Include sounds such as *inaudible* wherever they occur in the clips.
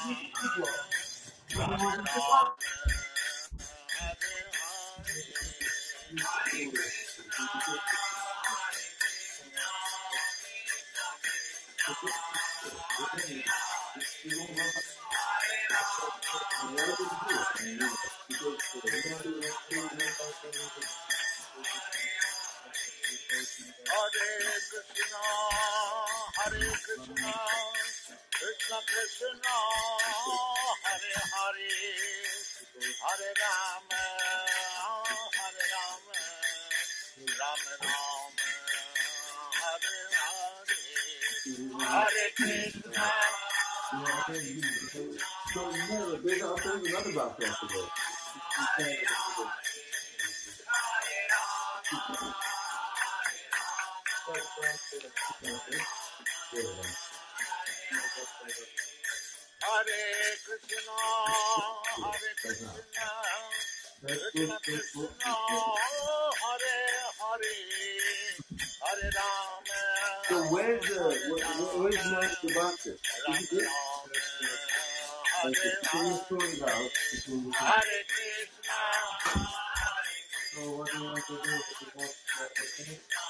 Hare Krishna, Hare Krishna. Krishna Krishna Hare Hare Hare Rama Hare Rama Rama Rama Hare Hare Hare Krishna so you know, there's also another rock festival. Thank you. Hare Krishna, Hare Krishna, Krishna Krishna, Hare Hare, Hare Rama. So where's the where, where's Master Bhakti? Is like about between Hare Krishna. So what do you want to do?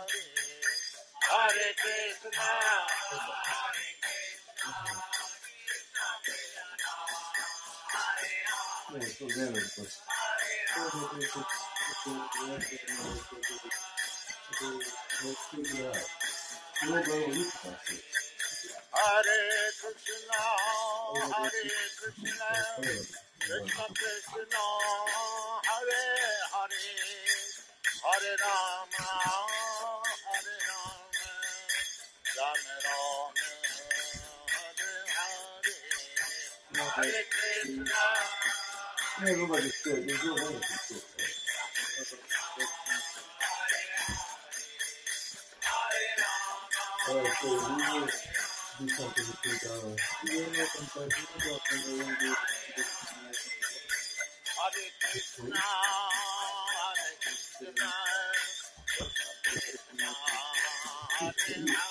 Hare Krishna. Yeah. Hare Krishna, Hare Krishna, Krishna Krishna, Hare Hare, Hare Rama. Thank you. Krishna, Krishna, Krishna,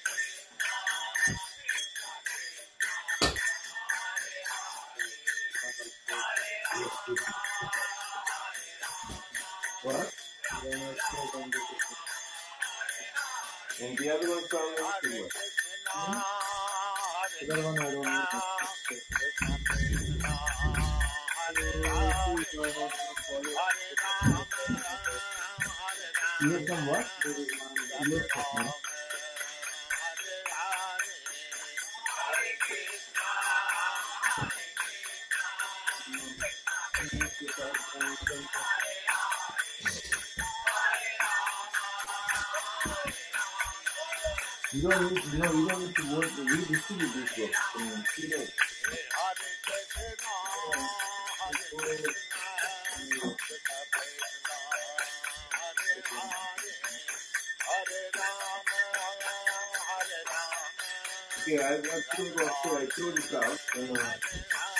And the other one from the keyboard. The other one I don't know. Ear from what? Ear from what? Thank you. You don't need, to, know, you don't need to work the to redistribute this work. I mean, you know. Okay, I, I, I, I, I, I, I, I, I, I,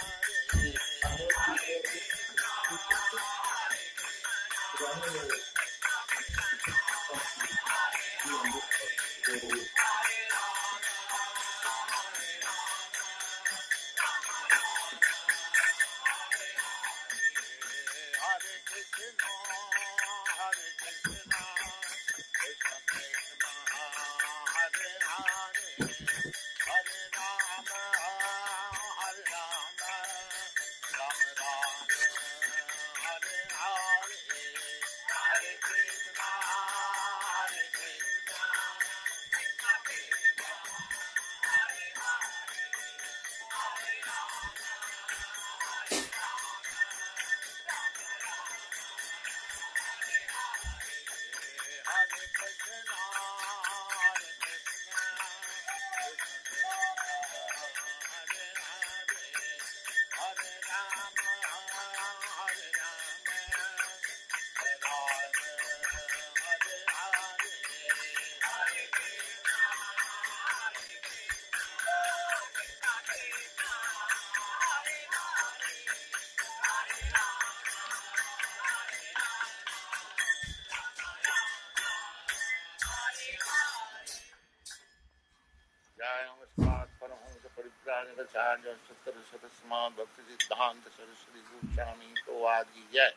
सत्तर भक्ति सिद्धांत सरस्वती गोस्वामी तो आदि जय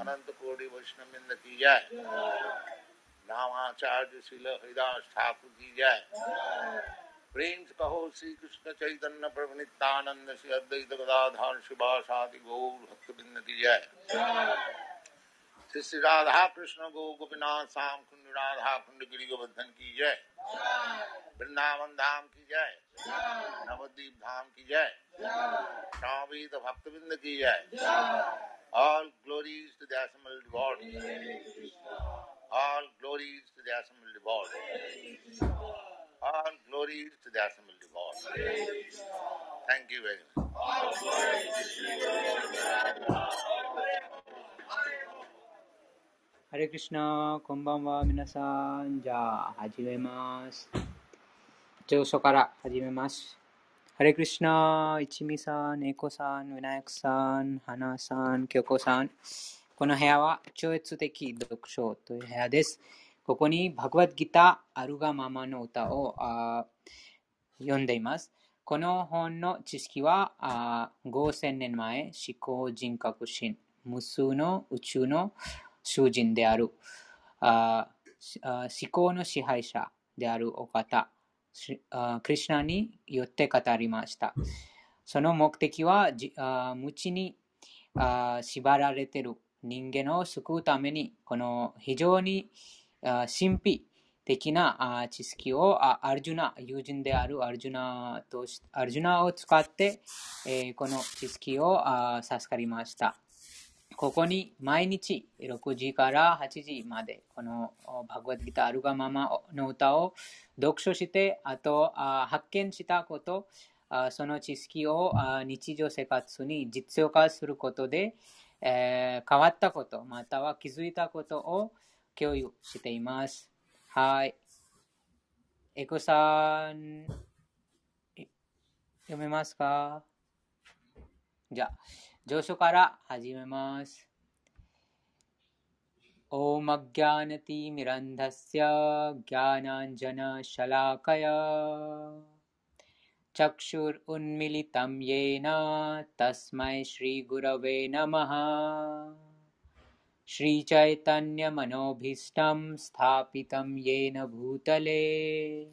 अनंत कोटि वैष्णविंद की जय। रामाचार्य शिल हरिदास ठाकुर की जय। प्रेम कहो श्री कृष्ण चैतन्य प्रभु नित्यानंद, श्री अद्वैत गदाधार शिवासादि गौर भक्तबिंद की जय। श्री श्री राधा कृष्ण गो गोपीनाथ श्याम कुंड राधा कुंड गिरी गोवर्धन की जय। वृंदावन धाम की जय। नवद्वीप धाम की जय स्वामीत भक्तबिंद की जय all glories to the assembled God all glories to the assembled God all glories to the assembled God thank you very much ハレクリシナ、こんばんは、皆さん。じゃあ、始めます。上書から始めます。 ハレクリシナ、一味さん、エコさん、ウナヤクさん、ハナさん、キョコさん。この部屋は超越的読書という部屋です。ここにバグワッドギター、アルガママの歌をあ読んでいます。この本の知識はあ5000年前、思考人格心、無数の宇宙の囚人であるああ思考の支配者であるお方、クリシュナによって語りました。その目的は、無知に縛られている人間を救うために、この非常に神秘的な知識をあアルジュナ、友人であるアルジュナとしアルジュナを使って、えーこの知識を授かりました。ここに毎日6時から8時までこのおバグワッドギターアルガママの歌を読書して、あとあ発見したこと、あその知識をあ日常生活に実用化することで、えー変わったこと、または気づいたことを共有しています。はい。エコさん、読めますか？じゃあ、上書から始めます。ॐ अज्ञानतिमिरन्धस्य ज्ञानाञ्जनशलाकया। चक्षुरुन्मिलितं येन तस्मै श्रीगुरवे नमः। श्रीचैतन्यमनोभीष्टं स्थापितं येन भूतले।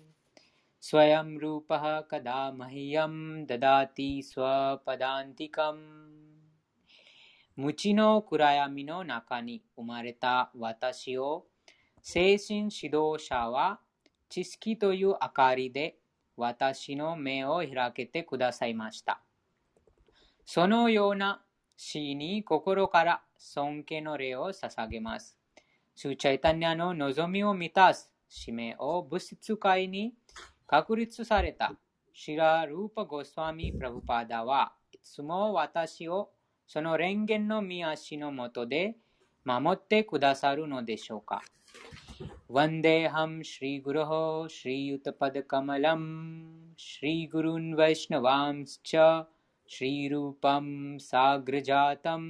स्वयं रूपः कदा मह्यं ददाति स्वपदान्तिकम् 無知の暗闇の中に生まれた私を精神指導者は知識という明かりで私の目を開けてくださいました。そのような死に心から尊敬の礼を捧げます。スーチャイタニアの望みを満たす使命を物質界に確立されたシラ・ルーパ・ゴスワミ・プラブパダはいつも私を その蓮華の見足のもとで守ってくださるのでしょうか。वन्देऽहं श्रीगुरोः श्रीयुतपदकमलं श्रीगुरून् वैष्णवांश्च श्रीरूपं साग्रजातं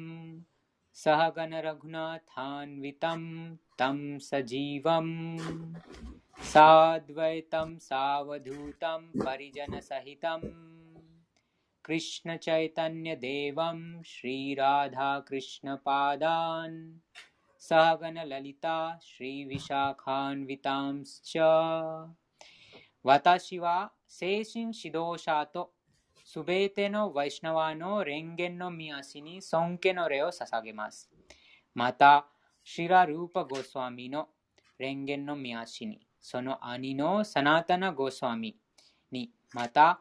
सहगणरघुनाथान्वितं तं सजीवं साद्वैतं सावधूतं परिजनसहितं कृष्णचैतन्यदेवं श्रीराधाकृष्णपादान् सहगणललिता श्रीविशाखान्वितांश्च 私は精神指導者とすべてのワイシナワの蓮華の見足に尊敬の礼を捧げます。また、シラ・ルーパ・ゴスワミの蓮華の見足に、その兄のサナタナ・ゴスワミに、また、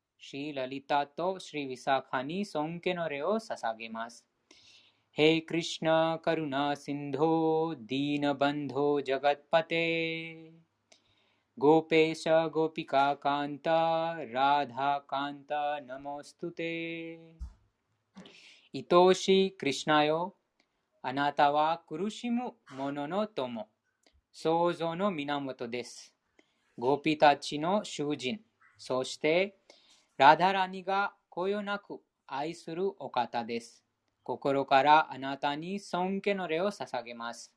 シュクリシナ・チャイタニアとシュニッティアナンダに、そしてアドヴェイタ・アチャリア、ガダダハラ、シワサ、他の交流者に尊敬の礼を捧げます。私はシリマティ・ラダハラニとシリクリシナ、お二人のそば使いであるシリ・ラリタとシリ・ウィサカに尊敬の礼を捧げます。हे कृष्ण करुणा सिन्धो दीनबन्धो जगत्पते गोपेश गोपिकान्त राधाकान्त नमोऽस्तु ते愛しいクリシナよあなたは苦しむ者の友創造の源ですゴピたちの囚人そして ラダラニがこよなく愛するお方です心からあなたに尊敬の礼を捧げます。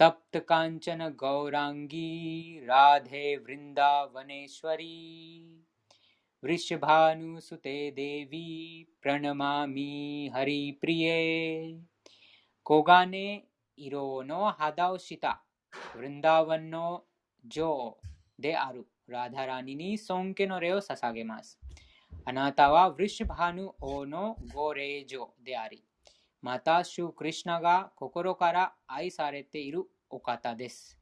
तप्त कांचन गौरांगी राधे वृंदावनेश्वरी वृषभानुसुते देवी प्रणमामि हरिप्रिये 黄金色の肌をしたブリンダーワンの女王である ラダラニに尊敬の礼を捧げます。あなたはヴリシュバヌ王のご令嬢であり、また、シュリークリシュナが心から愛されているお方です。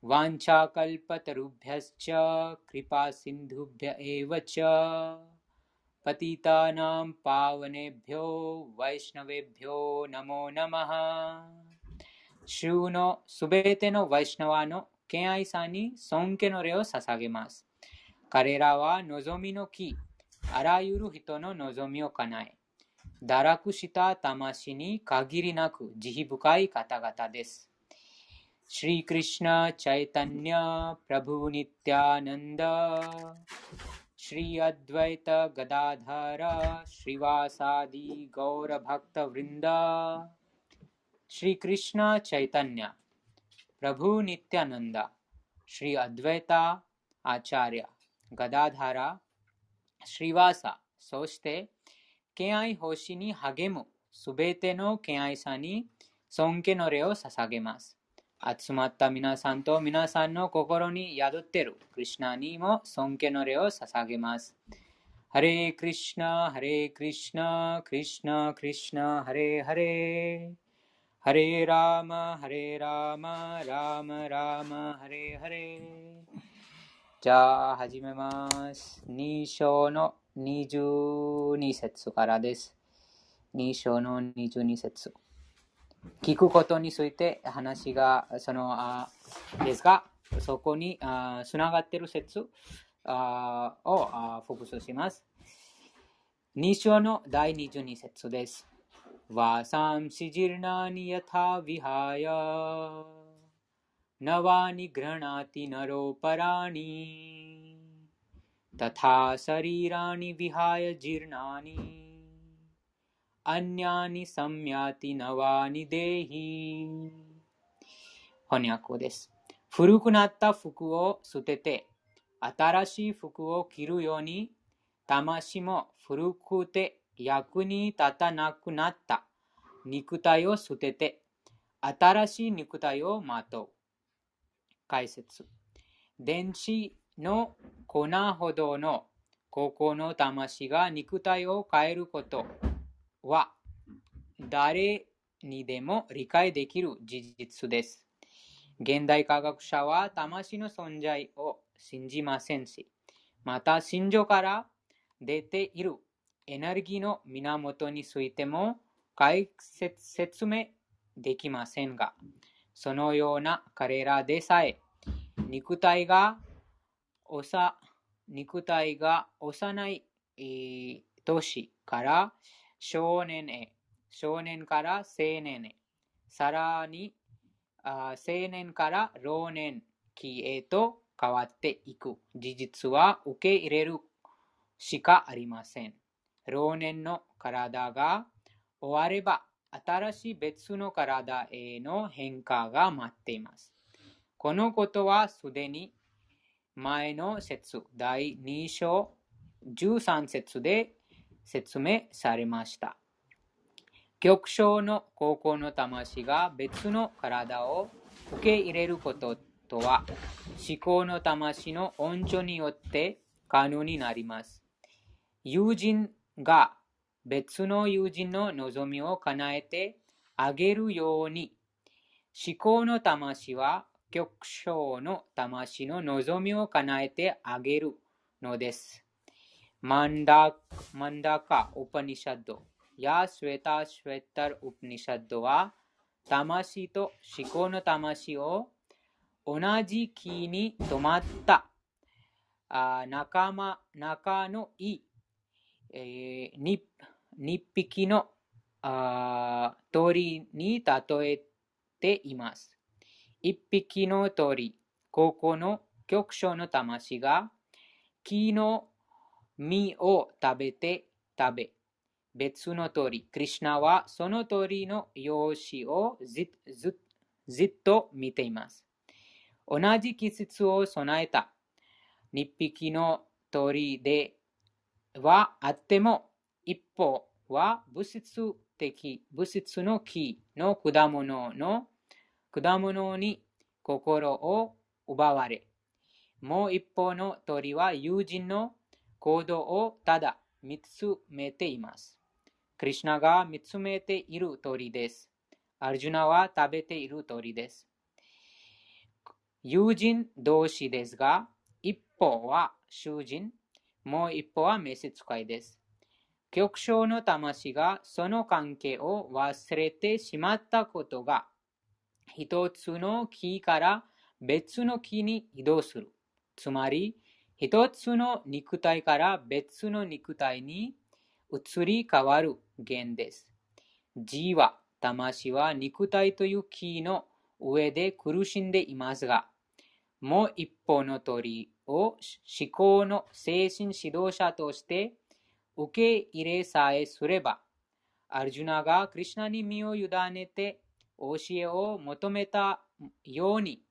वाञ्छाकल्पतरुभ्यश्च、कृपासिन्धुभ्य एव च、पतितानां पावनेभ्यो、वैष्णवेभ्यो、नमो नमः。主のすべてのワイシナワの敬愛さんに尊敬の礼を捧げます。彼らは望みの木、あらゆる人の望みを叶え、堕落した魂に限りなく慈悲深い方々です。シリクリシナ・チャイタニャ・プラブニティアナンダ、シリアドワイタ・ガダダラ、シリワサディ・ゴーラ・バクタ・ヴリンダ、シリクリシナ・チャイタニャ、ラブーニティアナンダ、シリアドワイタ・アチャリア、ガダダラ、シリワサ、そして、敬愛奉仕に励むすべての敬愛さんに尊敬の礼を捧げます。集まった皆さんと皆さんの心に宿っているクリシナにも尊敬の礼を捧げます。ハレークリシナ、ハレークリシナ、クリシナ、クリシナ、ハレーハレー。ハレーラーマ、ハレーラーマ、ラーマ、ラーマ、ハレーハレー。じゃあ、始めます。2章の22節からです。2章の22節聞くことについて話が、その、あですが、そこにつながっている説あをあフォーカスします。2章の第22節です。ワサンシジルナニヤタビハヤ नवानि गृह्णाति नरो पराणि तथा शरीराणि विहाय जीर्णानि अन्यानि संयाति नवानि देहि 翻訳語です。古くなった服を捨てて、新しい服を着るように、魂も古くて 役に立たなくなった肉体を捨てて、新しい肉体をまとう。解説。電子の粉ほどの高校の魂が肉体を変えることは誰にでも理解できる事実です。現代科学者は魂の存在を信じませんし、また心情から出ているエネルギーの源についても解説説明できませんが、そのような彼らでさえ、肉体がおさ肉体が幼い、えー年から少年へ、少年から青年へ、さらにあ青年から老年期へと変わっていく事実は受け入れるしかありません。老年の体が終われば、新しい別の体への変化が待っています。このことはすでに前の説第2章13節で説明されました。極小の高校の魂が別の体を受け入れることとは思考の魂の温情によって可能になります。友人が別の友人の望みを叶えてあげるように思考の魂は極小の魂の望みを叶えてあげるのです。マンダマンダカ・ウパニシャッドやスウェタ・シュエッタル・ウパニシャッドは魂と思考の魂を同じ木に止まったあ仲間仲のいい、えー、に2匹のあ鳥に例えています。一匹の鳥、ここの局所の魂が木の実を食べて食べ、別の鳥、クリュナはその鳥の容姿をずずずっと見ています。同じ季節を備えた2匹の鳥ではあっても、一方は物質的、物質の木の果物の果物に心を奪われ、もう一方の鳥は友人の行動をただ見つめています。クリュナが見つめている鳥です。アルジュナは食べている鳥です。友人同士ですが、一方は囚人、もう一方は召使いです。局長の魂がその関係を忘れてしまったことが、一つの木から別の木に移動する。つまり、一つの肉体から別の肉体に移り変わる弦です。字は、魂は肉体という木の上で苦しんでいますが、もう一方の鳥を思考の精神指導者として受け入れさえすれば、アルジュナがクリュナに身を委ねて教えを求めたように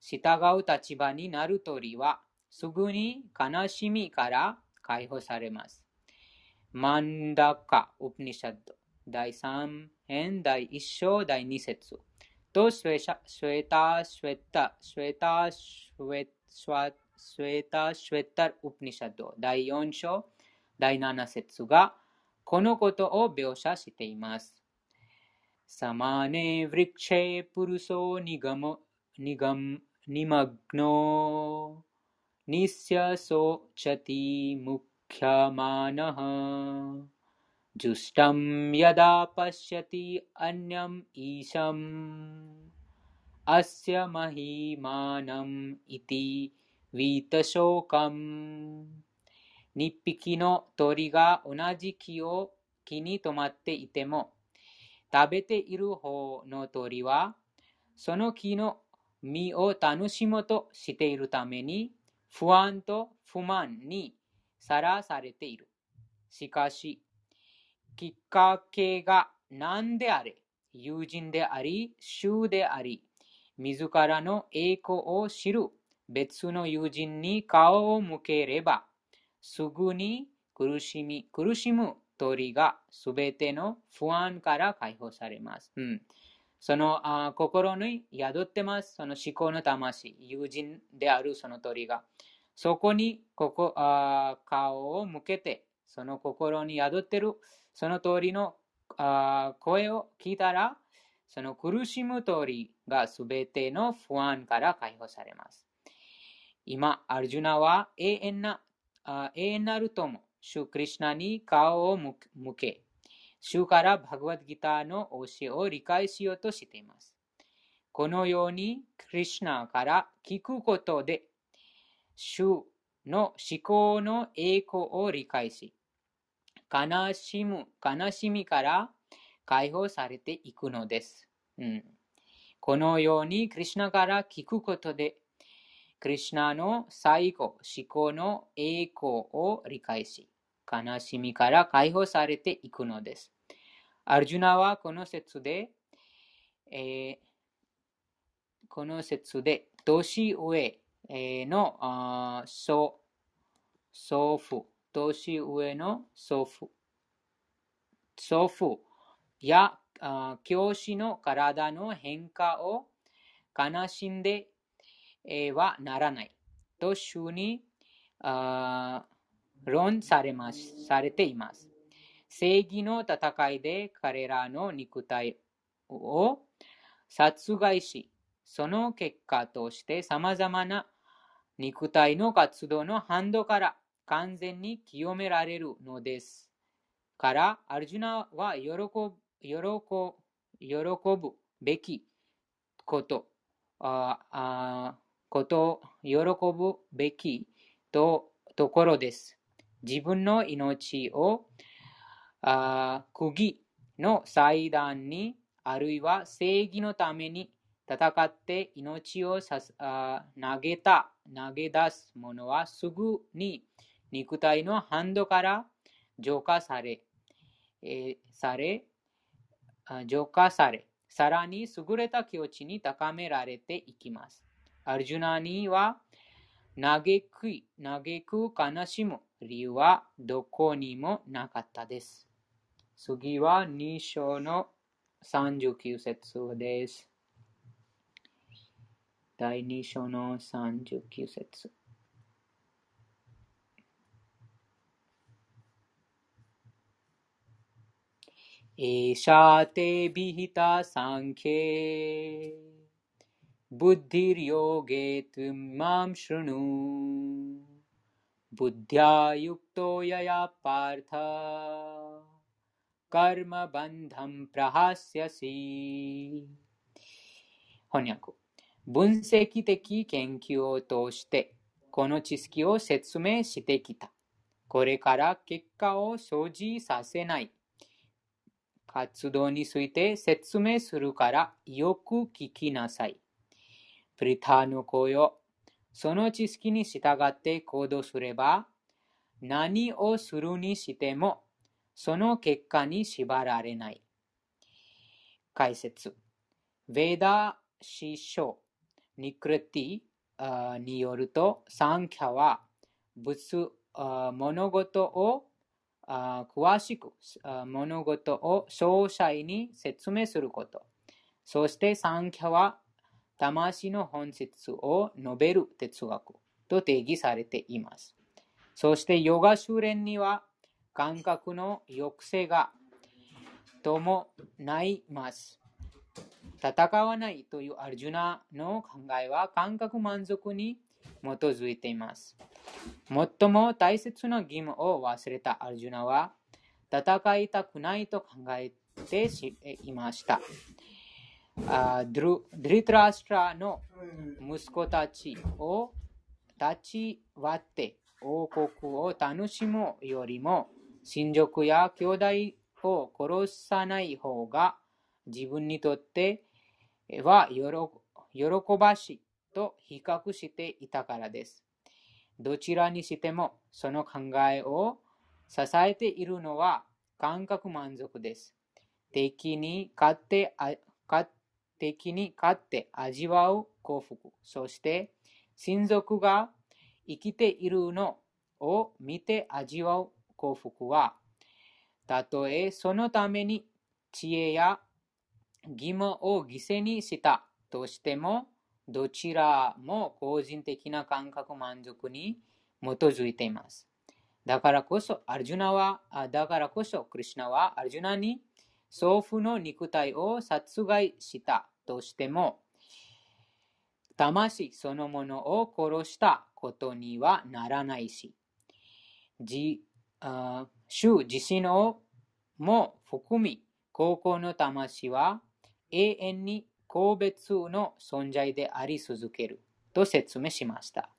従う立場になる鳥はすぐに悲しみから解放されます。マンダカ・ウプニシャッド第3編第1章第2節とスウェタ・スウェタ・スウェタ・スウェタ・スウェタ・シュェタ・ ウプニシャッド第4章第7節がこのことを描写しています。サマネ・ヴリクチェ・プルソ・ニガム・ニガム・ニマグノ・ニスヤソ・チャティ・ムクャマナハ जुष्टं यदा पश्यति ウィータ召喚。日匹の鳥が同じ木を木に止まっていても、食べている方の鳥は、その木の実を楽しもうとしているために、不安と不満にさらされている。しかし、きっかけが何であれ、友人であり、衆であり、自らの栄光を知る別の友人に顔を向ければ、すぐに苦しみ、苦しむ鳥がすべての不安から解放されます。うん、そのあ心に宿ってます。その思考の魂、友人であるその鳥が。そこにここあ顔を向けて、その心に宿ってるその通りのあ声を聞いたら、その苦しむ通りがすべての不安から解放されます。今、アルジュナは永遠なあ永遠なる友、シュクリシナに顔を向け、主からバグワッドギターの教えを理解しようとしています。このように、クリシナから聞くことで、主の思考の栄光を理解し、悲しむ、悲しみから解放されていくのです。うん、このように、クリュナから聞くことで、クリュナの最後、思考の栄光を理解し、悲しみから解放されていくのです。アルジュナはこの説で、えー、この説で、年上の祖父、年上の祖父、祖父や教師の体の変化を悲しんではならないと主に論されますされています。正義の戦いで彼らの肉体を殺害し、その結果として様々な肉体の活動の反動から完全に清められるのです。から、アルジュナは喜ぶ喜ぶべきことあこと喜ぶべきとところです。自分の命をあ釘の祭壇にあるいは正義のために戦って命をさすあ投げた投げ出す者はすぐに肉体のハンドから浄化され、えーされ浄化され、さらに優れた境地に高められていきます。アルジュナニーは嘆く、嘆く悲しむ理由はどこにもなかったです。次は2章の39節です。第2章の39節。エシャテビヒタサンケ बुद्धिर्योगे त्वं मां शृणु बुद्ध्या युक्तो यया पार्थ कर्मबन्धं प्रहास्यसि 翻訳分析的研究を通してこの知識を説明してきた。これから結果を生じさせない活動について説明するからよく聞きなさい。 プリターの声をその知識に従って行動すれば何をするにしてもその結果に縛られない。解説ベーダ師匠ニクレティによると、サンキャは物物事を詳しく物事を詳細に説明すること。そしてサンキャは魂の本質を述べる哲学と定義されています。そしてヨガ修練には感覚の抑制が伴います。戦わないというアルジュナの考えは感覚満足に基づいています。最も大切な義務を忘れたアルジュナは戦いたくないと考えていました。あドゥドリトラストラの息子たちを立ち割って王国を楽しむよりも親族や兄弟を殺さない方が自分にとっては喜ばしいと比較していたからです。どちらにしてもその考えを支えているのは感覚満足です。敵に勝って勝敵に勝って味わう幸福、そして親族が生きているのを見て味わう幸福は、たとえそのために知恵や義務を犠牲にしたとしても、どちらも個人的な感覚満足に基づいています。だからこそ、アルジュナは、だからこそ、クリシュナはアルジュナに祖父の肉体を殺害したとしても、魂そのものを殺したことにはならないし、自主自身をも含み、高校の魂は永遠に個別の存在であり続けると説明しました。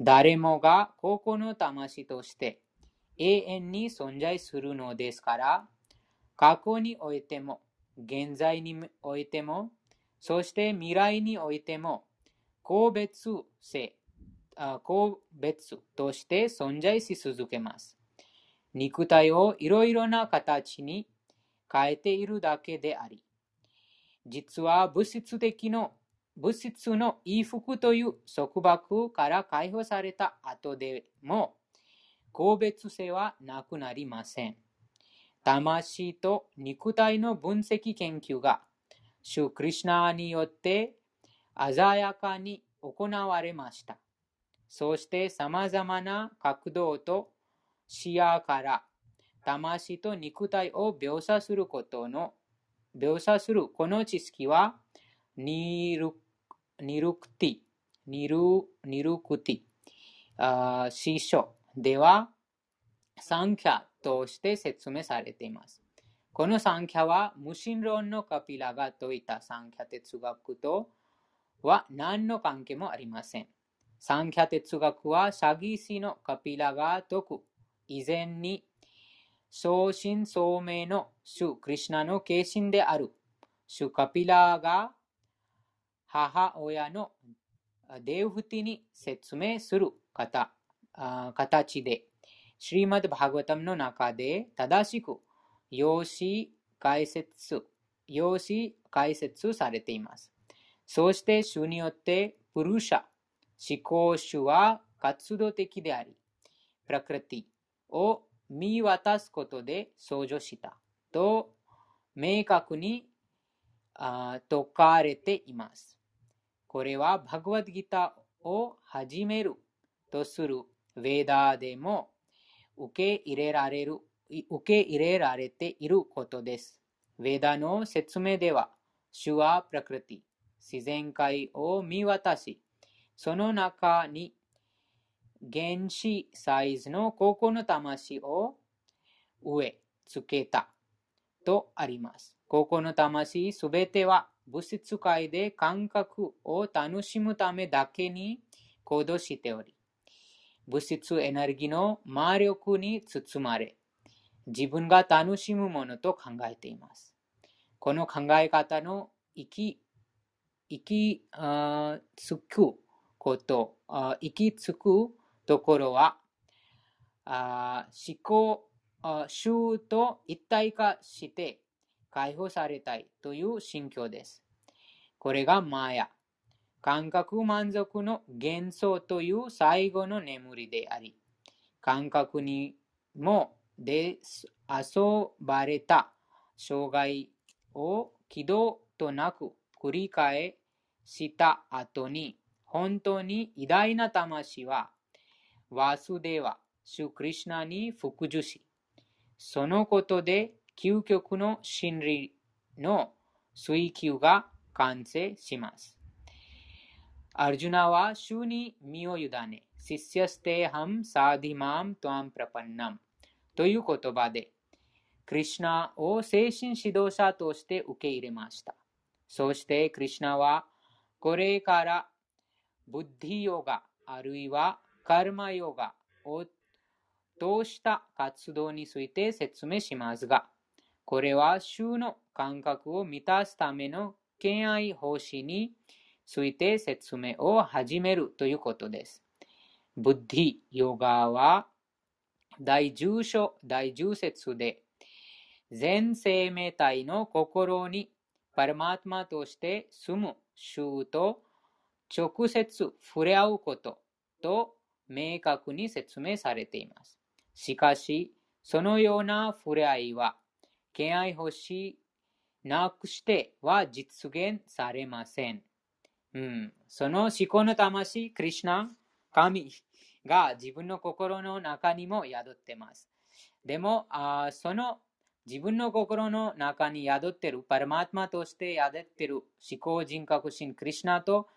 誰もが高校の魂として永遠に存在するのですから、過去においても、現在においても、そして未来においても、個別性、あ個別として存在し続けます。肉体をいろいろな形に変えているだけであり、実は物質的の物質の衣服という束縛から解放された後でも、個別性はなくなりません。魂と肉体の分析研究が、主クリシナによって鮮やかに行われました。そして様々な角度と視野から魂と肉体を描写することの描写するこの知識はニルニルクティ、ニルニルクティ、師匠ではサンキャとして説明されています。このサンキャは無神論のカピラが説いたサンキャ哲学とは何の関係もありません。三ャ哲学は詐欺師のカピラが説く以前に相信相明の主クリシナの化身である主カピラが母親のデウフティに説明する方形で、シリマド・バーガタムの中で正しく用紙解説、用紙解説されています。そして主によってプルシャ、思考主は活動的であり、プラクティを見渡すことで相乗したと明確に説かれています。これはバグワッドギターを始めるとするヴェーダーでも受け入れられる受け入れられていることです。ヴェダの説明では、主はプラクリティ、自然界を見渡し、その中に原子サイズの高校の魂を植え付けたとあります。高校の魂すべては物質界で感覚を楽しむためだけに行動しており、物質エネルギーの魔力に包まれ、自分が楽しむものと考えています。この考え方の生き、生きつくこと、生きつくところは、あ思考、衆と一体化して解放されたいという心境です。これがマヤ。感覚満足の幻想という最後の眠りであり、感覚にもで遊ばれた障害を軌道となく繰り返した後に、本当に偉大な魂は、ワスデーワ、シュクリシナに服従し、そのことで究極の真理の追求が完成します。アルジュナは主に身を委ね、シッシャステハムサーディマムトアンプラパンナムという言葉で、クリシナを精神指導者として受け入れました。そしてクリシナはこれからブッディヨガあるいはカルマヨガを通した活動について説明しますが、これは衆の感覚を満たすための敬愛奉仕について説明を始めるということです。ブッディヨガは第10章第10節で全生命体の心にパルマートマとして住む衆と直接触れ合うことと明確に説明されています。しかし、そのような触れ合いは、敬愛欲しなくしては実現されません。うん、その思考の魂、クリュナ、神が自分の心の中にも宿ってます。でも、あその自分の心の中に宿ってるパラマーマとして宿ってる思考人格心クリュナと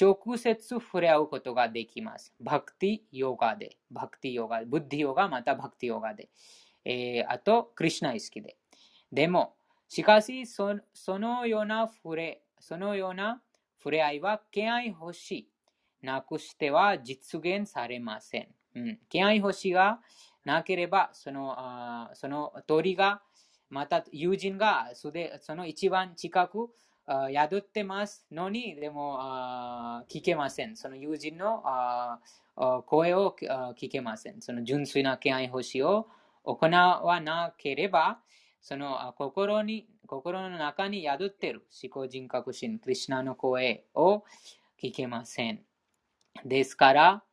直接触れ合うことができます。バクティヨガで、バクティヨガ、ブッディヨガ、またバクティヨガで。えー、あと、クリュナ意識で。でも、しかしそ、そのような触れ、そのような触れ合いは敬愛欲しなくしては実現されません。うん、敬愛欲しがなければ、そのあその鳥が、また友人がそでその一番近く宿ってますのに、でも聞けません。その友人の声を聞けません。その純粋な敬愛欲しを行わなければ、その心に心の中に宿っている思考人格心、クリュナの声を聞けません。ですから、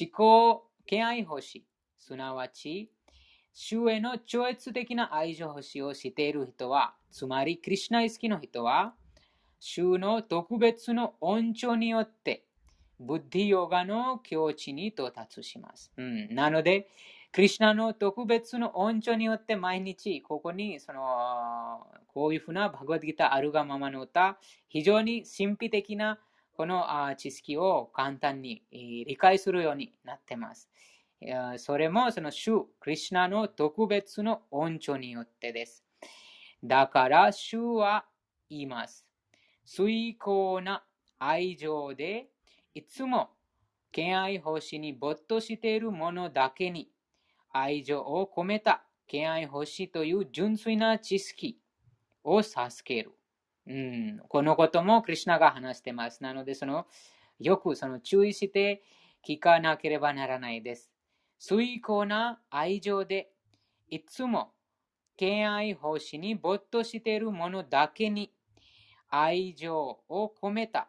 思考敬愛欲し、すなわち、主への超越的な愛情欲しをしている人は、つまり、クリュナ意識の人は、主の特別の恩寵によって、ブッディヨガの境地に到達します。うん、なので、クリュナの特別の恩寵によって毎日ここにそのこういうふうなバグワッドギターあるがままの歌、非常に神秘的なこの知識を簡単に理解するようになっています。それもその主、クリュナの特別の恩寵によってです。だから主は言います。遂行な愛情でいつも敬愛奉仕に没頭している者だけに愛情を込めた敬愛奉仕という純粋な知識を授ける。うん、このこともクリュナが話してます。なので、そのよくその注意して聞かなければならないです。遂行な愛情でいつも敬愛奉仕に没頭している者だけに愛情を込めた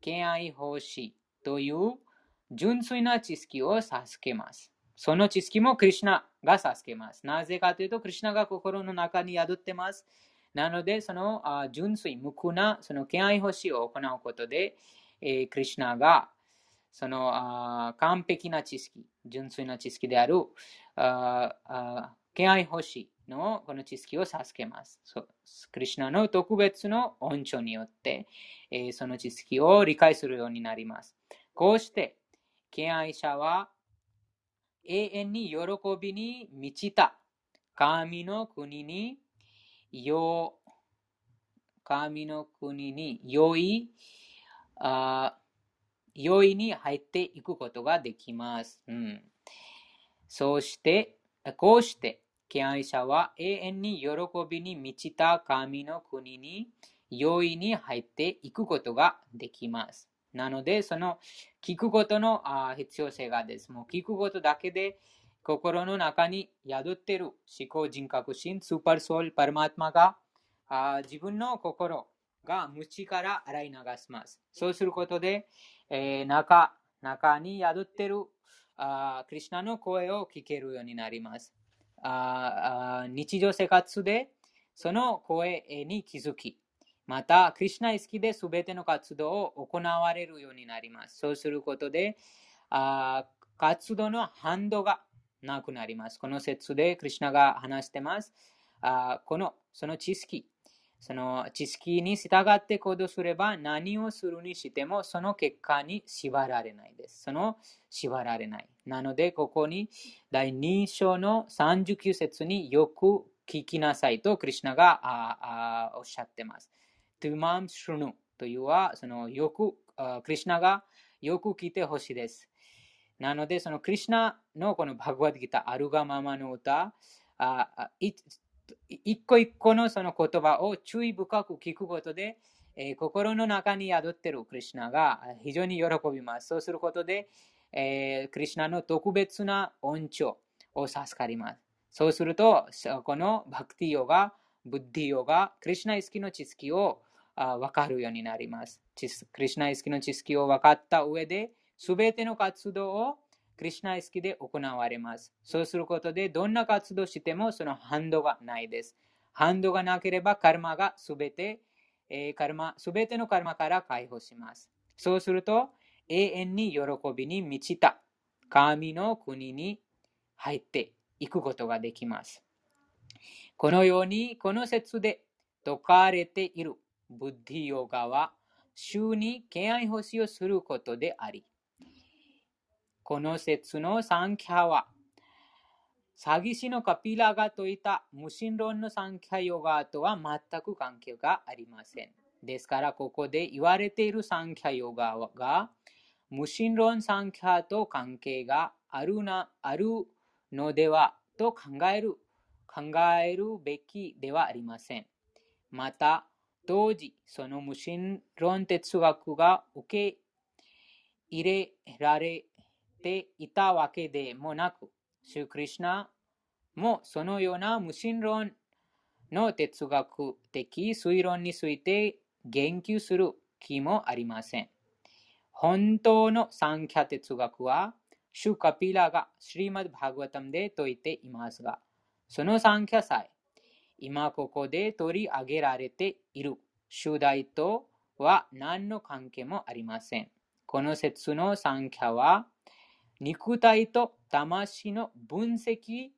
敬愛奉仕という純粋な知識を授けます。その知識もクリュナが授けます。なぜかというと、クリュナが心の中に宿ってます。なので、その純粋、無垢なその敬愛奉仕を行うことで、えー、クリュナがその完璧な知識、純粋な知識である敬愛奉仕のこの知識を授けます。クリュナの特別の恩寵によって、えー、その知識を理解するようになります。こうして、敬愛者は永遠に喜びに満ちた神の国によ神の国に良いあ容易に入っていくことができます。うん、そして、こうして、敬愛者は永遠に喜びに満ちた神の国に容易に入っていくことができます。なので、その聞くことの必要性がです。もう聞くことだけで心の中に宿っている思考人格心、スーパーソウル、パルマーマが自分の心が無から洗い流します。そうすることで、えー、中中に宿っているあクリュナの声を聞けるようになります。あ日常生活でその声に気づき、また、クリュナ意識で全ての活動を行われるようになります。そうすることで、あ活動の反動がなくなります。この説でクリュナが話しています。あこの、その知識、その知識に従って行動すれば何をするにしてもその結果に縛られないです。その縛られない。なので、ここに第2章の39節によく聞きなさいとクリュナがああおっしゃっています。トゥマンシュヌというは、そのよくクリュナがよく聞いてほしいです。なので、そのクリュナのこのバグワディギター、アルガママの歌、あ一個一個のその言葉を注意深く聞くことで、えー、心の中に宿っているクリュナが非常に喜びます。そうすることで、えー、クリュナの特別な恩寵を授かります。そうすると、このバクティヨガ、ブッディヨガ、クリュナ意識の知識を分かるようになります。クリュナ意識の知識を分かった上で、すべての活動をクリュナ意識で行われます。そうすることで、どんな活動してもその反動がないです。反動がなければ、カルマがすべて、えー、カルマ、すべてのカルマから解放します。そうすると、永遠に喜びに満ちた神の国に入っていくことができます。このように、この説で説かれているブッディヨガは、週に敬愛奉仕をすることであり、この説の三キャは、詐欺師のカピラが説いた無神論の三キャヨガとは全く関係がありません。ですから、ここで言われている三キャヨガが、無神論三キャと関係があるなあるのではと考える考えるべきではありません。また、当時、その無神論哲学が受け入れられていたわけでもなく、シュークリシナもそのような無神論の哲学的推論について言及する気もありません。本当の三キャ哲学は、シュカピラがシリマッバーグワタムで説いていますが、その三キャさえ、今ここで取り上げられている主題とは何の関係もありません。この説の三キャは、肉体と魂の分析、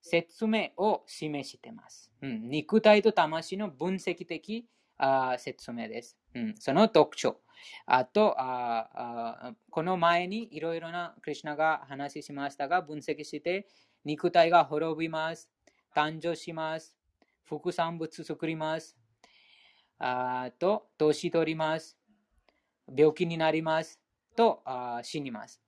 説明を示しています。うん、肉体と魂の分析的あ説明です、うん。その特徴。あとああ、この前にいろいろなクリュナが話しましたが、分析して、肉体が滅びます。誕生します。副産物作ります。あと、年取ります。病気になりますとあ死にます。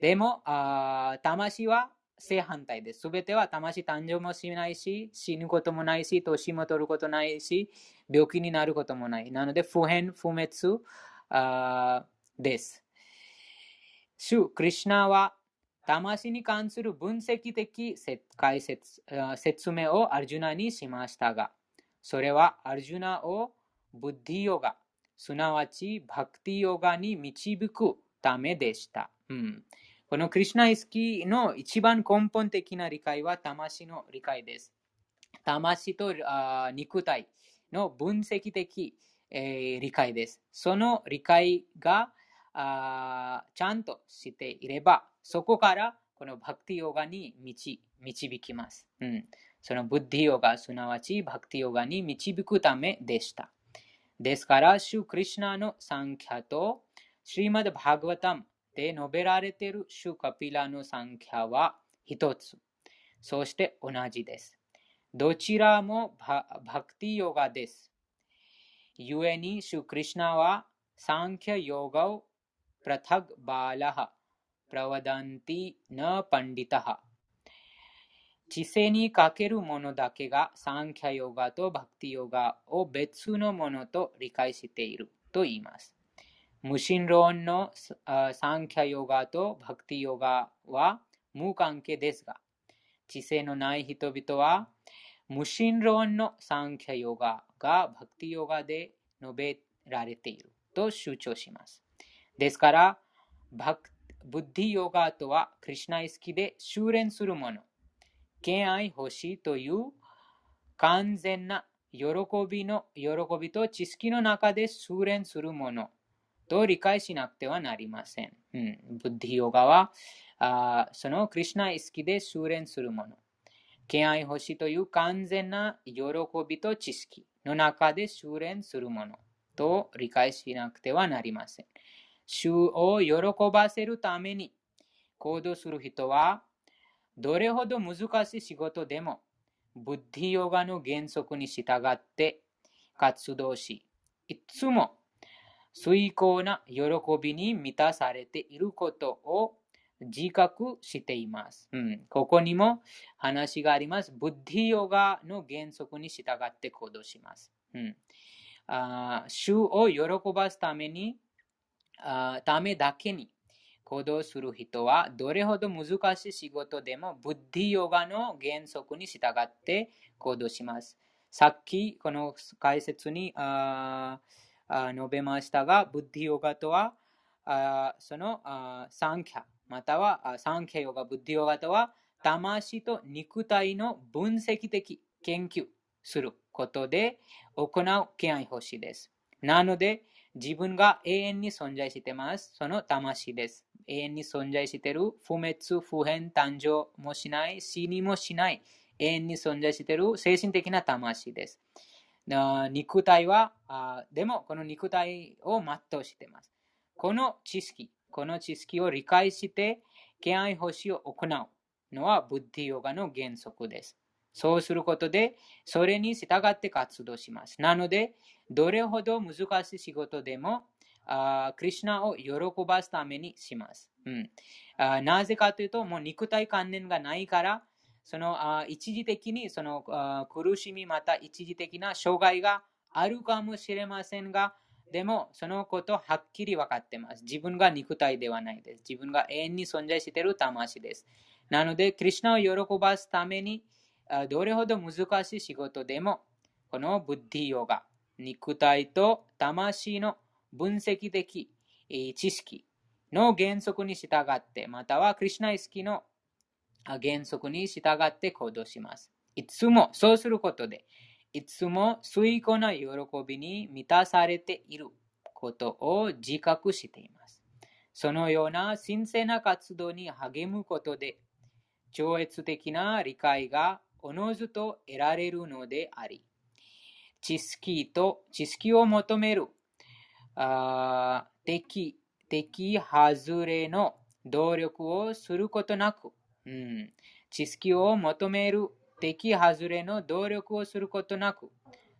でもあ、魂は正反対です。すべては魂誕生もしないし、死ぬこともないし、年も取ることないし、病気になることもない。なので、不変、不滅あです。主クリシナは魂に関する分析的解説説明をアルジュナにしましたが、それはアルジュナをブッディヨガ、すなわちバクティヨガに導くためでした。うん、このクリュナイスキーの一番根本的な理解は魂の理解です。魂と肉体の分析的、えー、理解です。その理解がちゃんとしていれば、そこからこのバクティヨガに導きます。うん、そのブッディヨガ、すなわちバクティヨガに導くためでした。ですから、シュクリシナのサンキャとシリマド・バーグワタムで述べられているシュカピラのサンキャは一つ。そして同じです。どちらもバクティヨガです。故に、シュクリシナはサンキャヨガをプラタグバーラハ、プラワダンティナパンディタハ。知性にかけるものだけがサンキャヨガとバクティヨガを別のものと理解していると言います。無神論のサンキャヨガとバクティヨガは無関係ですが、知性のない人々は無神論のサンキャヨガがバクティヨガで述べられていると主張します。ですから、バクブッディヨガとはクリュナイスキで修練するもの。敬愛欲しいという完全な喜びの喜びと知識の中で修練するものと理解しなくてはなりません。うん、ブッディヨガはあそのクリュナ意識で修練するもの。敬愛欲しいという完全な喜びと知識の中で修練するものと理解しなくてはなりません。主を喜ばせるために行動する人はどれほど難しい仕事でも、ブッディヨガの原則に従って活動し、いつも遂行な喜びに満たされていることを自覚しています。うん、ここにも話があります。ブッディヨガの原則に従って行動します。うん、あ主を喜ばすためにためだけに行動する人はどれほど難しい仕事でもブッディヨガの原則に従って行動します。さっきこの解説にああ述べましたが、ブッディヨガとはあそのあサンキャまたはサンキャヨガ、ブッディヨガとは魂と肉体の分析的研究することで行う敬愛欲しいです。なので、自分が永遠に存在してます。その魂です。永遠に存在してる、不滅、不変、誕生もしない、死にもしない、永遠に存在してる精神的な魂です。肉体は、でもこの肉体を全うしてます。この知識、この知識を理解して、敬愛星を行うのはブッディヨガの原則です。そうすることで、それに従って活動します。なので、どれほど難しい仕事でも、あクリュナを喜ばすためにします、うんあ。なぜかというと、もう肉体観念がないから、そのあ一時的にそのあ苦しみ、また一時的な障害があるかもしれませんが、でも、そのことはっきり分かってます。自分が肉体ではないです。自分が永遠に存在している魂です。なので、クリュナを喜ばすために、どれほど難しい仕事でも、このブッディヨガ、肉体と魂の分析的知識の原則に従って、またはクリュナ意識の原則に従って行動します。いつもそうすることで、いつも水庫な喜びに満たされていることを自覚しています。そのような神聖な活動に励むことで、超越的な理解がおのずと得られるのであり、知識と知識を求めるあ敵、敵外れの努力をすることなく、うん、知識を求める敵外れの努力をすることなく、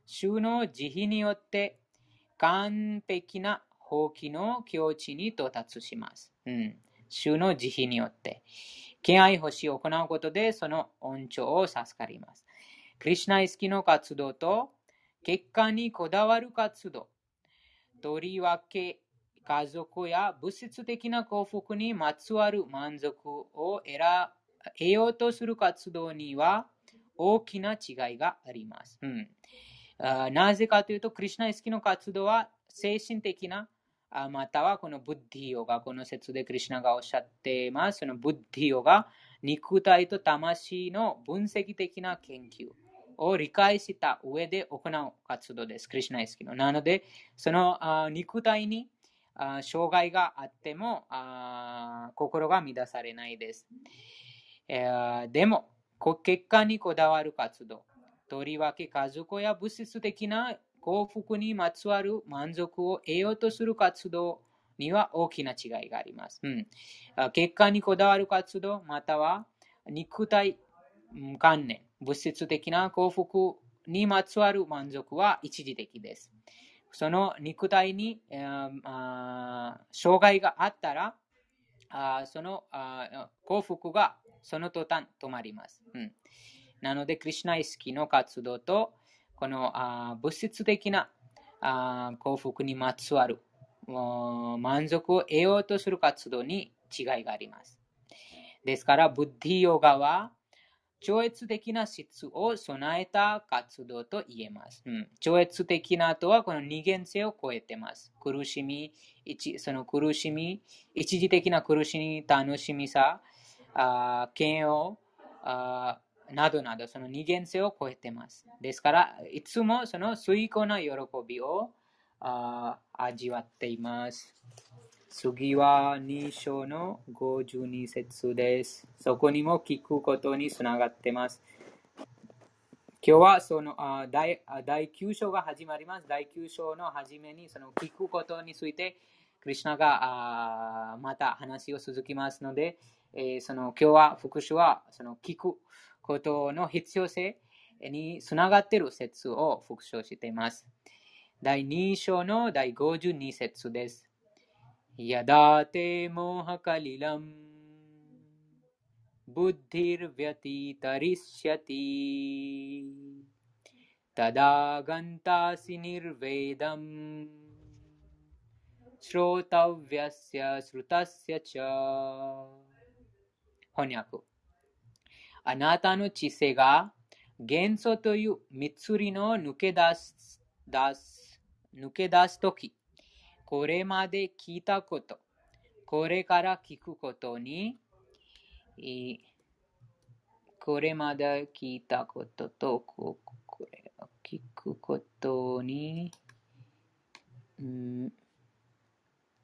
主の慈悲によって完璧な放棄の境地に到達します。うん。主の慈悲によって。敬愛星を行うことで、その恩寵を授かります。クリシナイスキの活動と、結果にこだわる活動。とりわけ、家族や物質的な幸福にまつわる満足を得ようとする活動には大きな違いがあります。うん、なぜかというと、クリシナイスキの活動は精神的なまたはこのブッディヨガ、この説でクリシナがおっしゃっています。そのブッディヨガ、肉体と魂の分析的な研究を理解した上で行う活動です。クリシナイスキの。なので、その肉体に障害があっても心が乱されないです。でも、結果にこだわる活動。とりわけ家族や物質的な幸福にまつわる満足を得ようとする活動には大きな違いがあります。うん、結果にこだわる活動、または肉体観念、物質的な幸福にまつわる満足は一時的です。その肉体に、えー、障害があったら、あそのあ幸福がその途端止まります。うん、なので、クリュナイスキの活動とこのあ物質的なあ幸福にまつわる満足を得ようとする活動に違いがあります。ですから、ブッディヨガは超越的な質を備えた活動と言えます。うん、超越的なとはこの二元性を超えてます。苦しみ、その苦しみ、一時的な苦しみ、楽しみさ、あ嫌悪あ、などなど、その二元性を超えてます。ですから、いつもその水高な喜びをあ味わっています。次は2章の52節です。そこにも聞くことにつながってます。今日はそのあ第第9章が始まります。第9章の初めにその聞くことについて、クリュナがあまた話を続きますので、えー、その今日は復習はその聞くことの必要性につながっている説を復唱しています。第2章の第52節です。やだてもはかりらん。ブッディルヴィアティタリシャティ。ただがんたしにるべだん。श्रोतव्यस्य श्रुतस्य च 翻訳あなたの知性が元素という三つりの抜け出す、出す、抜け出すとき、 これまで聞いたこと、これから聞くことに、これまで聞いたことと、これ聞くことに、うん、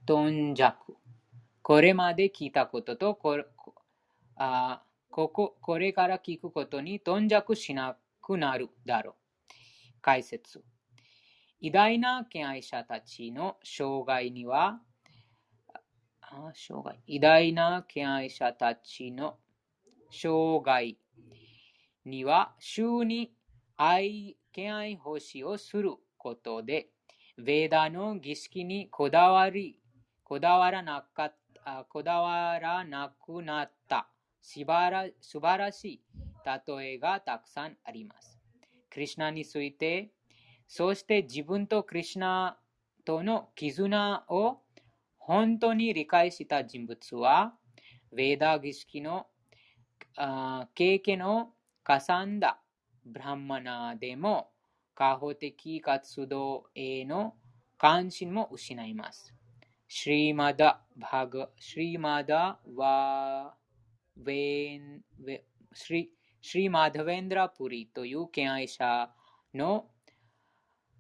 頓弱。これまで聞いたことと、こあここ、これから聞くことに頓着しなくなるだろう。解説。偉大な敬愛者たちの生涯には、あ生涯偉大な敬愛者たちの生涯には、週に愛、敬愛奉仕をすることで、ヴェーダの儀式にこだわり、こだわらなかこだわらなくなった素晴ら素晴らしい例えがたくさんあります。クリュナについて、そして自分とクリュナとの絆を本当に理解した人物は、ヴェーダ儀式の経験を重んだブランマナでも、過保的活動への関心も失います。シリーマダ・バガ、シリーマダ・ワーウェン、スリーマダ・ウェンダ・プリという敬愛者の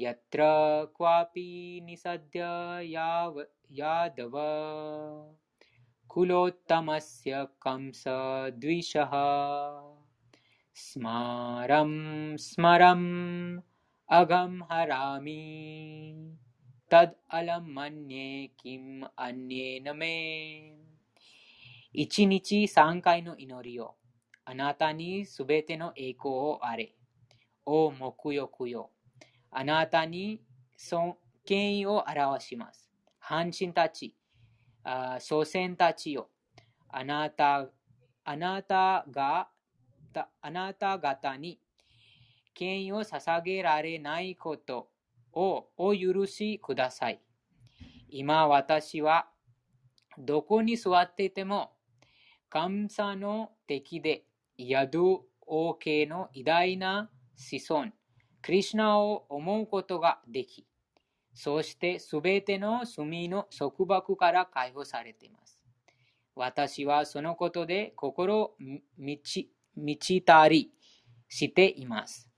यत्र क्वापि नि यादव। कुलोत्तमस्य कंस द्विषः। स्मारं स्मरम् अघं हरामि। तद् अलं मन्ये किम् अन्येन मे। इचिनिचि साङ्कायिनो इनोरियो। अनातानि सुबेतेनो एको आरे। ओ मोकुयो कुयो। あ。なたに尊権威を表します。半身たち、祖先たちよ。あなた、あなたが、あなた方に権威を捧げられないことをお許しください。今私はどこに座っていても神様の敵でヤド王家の偉大な子孫、クリシナを思うことができ、そしてすべての罪の束縛から解放されています。私はそのことで心満ち満ちたりしています。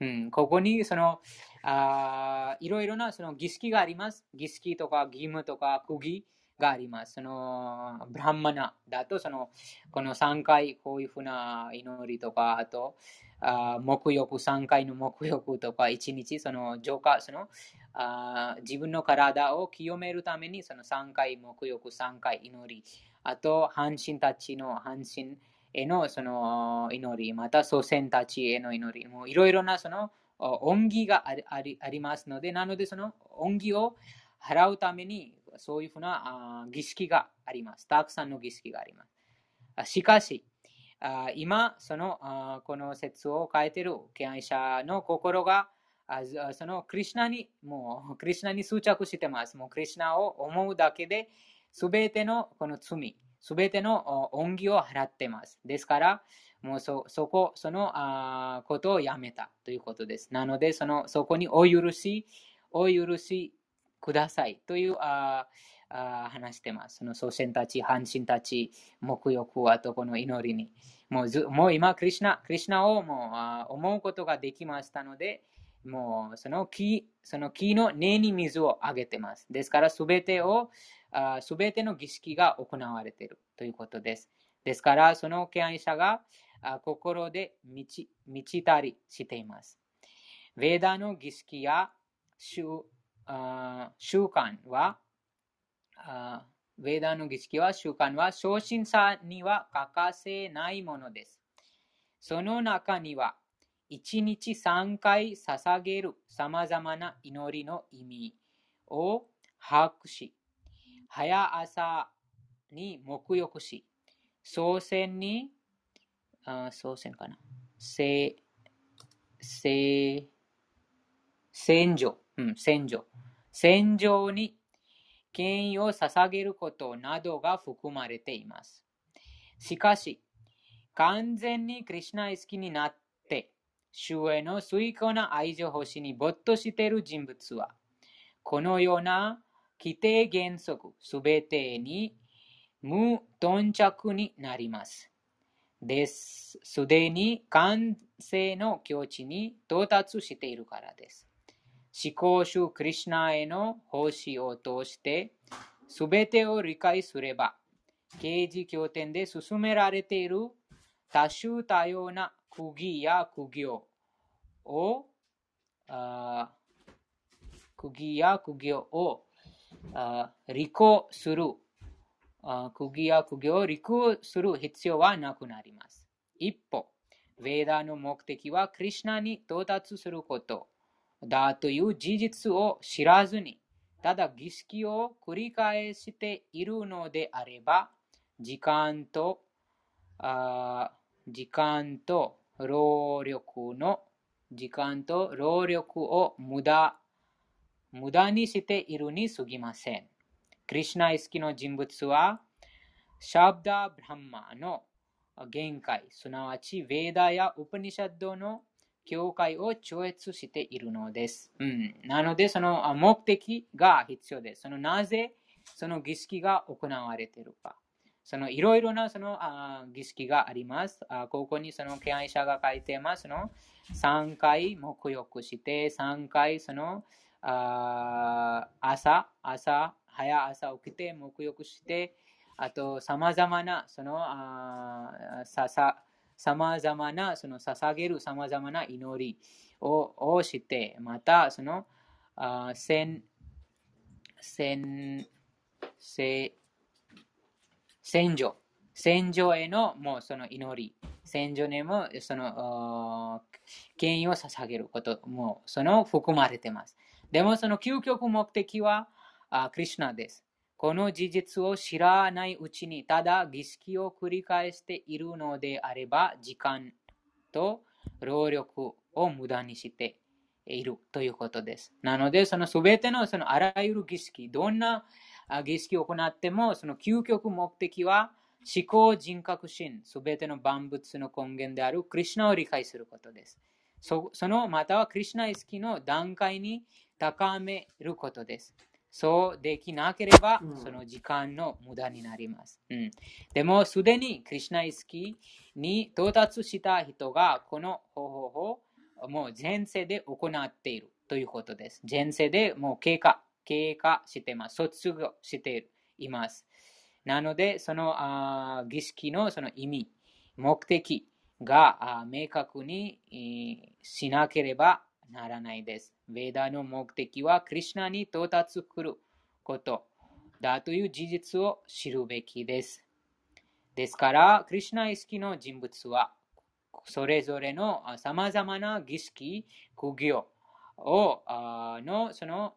うん、ここにそのあいろいろなその儀式があります。儀式とか義務とか釘があります。その、ブランマナだと、その、この3回、こういうふうな祈りとか、あと、あ木浴、3回の木浴とか、1日、その、浄化、その、あ自分の体を清めるために、その3回木浴、3回祈り、あと、半身たちの半身へのその祈り、また祖先たちへの祈り、もういろいろなその恩義がありありますので、なのでその恩義を払うためにそういうふうな儀式があります。たくさんの儀式があります。しかし、今、そのこの説を書いている敬愛者の心がそのクリュナに、もうクリュナに執着してます。もうクリュナを思うだけで、すべてのこの罪、すべての恩義を払ってます。ですから、もうそそこ、そのあことをやめたということです。なので、そのそこにお許し、お許しくださいというああ話してます。その祖先たち、半身たち、目欲、あとこの祈りに。もうずもう今、クリュナクリシナをもう思うことができましたので、もうその木その木の根に水をあげてます。ですから、すべてを、すべての儀式が行われているということです。ですから、その敬愛者が心で満ち満ちたりしています。ヴェーダの儀式や習慣は、ウェーダの儀式は習慣は初心者には欠かせないものです。その中には、1日3回捧げる様々な祈りの意味を把握し、早朝に沐浴し、祖先に、あ祖先かな、せ、せ、戦場、うん、戦場。戦場に権威を捧げることなどが含まれています。しかし、完全にクリュナ意識になって、主への崇高な愛情星に没頭している人物は、このような規定原則すべてに無頓着になります。です。すでに完成の境地に到達しているからです。思考主クリシナへの奉仕を通して、すべてを理解すれば、刑事経典で進められている多種多様な釘や苦行を、釘や苦行を履行する、釘や苦行を履行する必要はなくなります。一方、ヴェーダの目的はクリシナに到達すること。だという事実を知らずに、ただ儀式を繰り返しているのであれば、時間と、あ時間と労力の、時間と労力を無駄、無駄にしているに過ぎません。クリシナ意識の人物は、シャブダ・ブランマの限界、すなわち、ヴェーダやウパニシャッドの教会を超越しているのです。うん、なので、その目的が必要です。そのなぜその儀式が行われているか。そのいろいろなそのあ儀式がありますあ。ここにその敬愛者が書いてますの。3回沐浴して、3回そのあ朝、朝、早朝起きて沐浴して、あと、さまざまな、その、あささ、さまざまな、その、捧げるさまざまな祈りををして、また、その、あ戦、戦、戦、戦場、戦場へのもうその祈り、戦場にもその権威を捧げることもその含まれています。でもその究極目的はあクリュナです。この事実を知らないうちに、ただ儀式を繰り返しているのであれば、時間と労力を無駄にしているということです。なので、そのすべてのそのあらゆる儀式、どんな儀式を行っても、その究極目的は、思考人格心、すべての万物の根源であるクリュナを理解することです。そのまたはクリュナ意識の段階に高めることです。そうできなければ、その時間の無駄になります。うん、でも、すでにクリュナイスキーに到達した人が、この方法をもう前世で行っているということです。前世でもう経過、経過してます。卒業しています。なので、そのあ儀式のその意味、目的が明確にしなければならないです。ヴェダの目的はクリュナに到達することだという事実を知るべきです。ですから、クリュナ意識の人物は、それぞれのさまざまな儀式、苦行をのその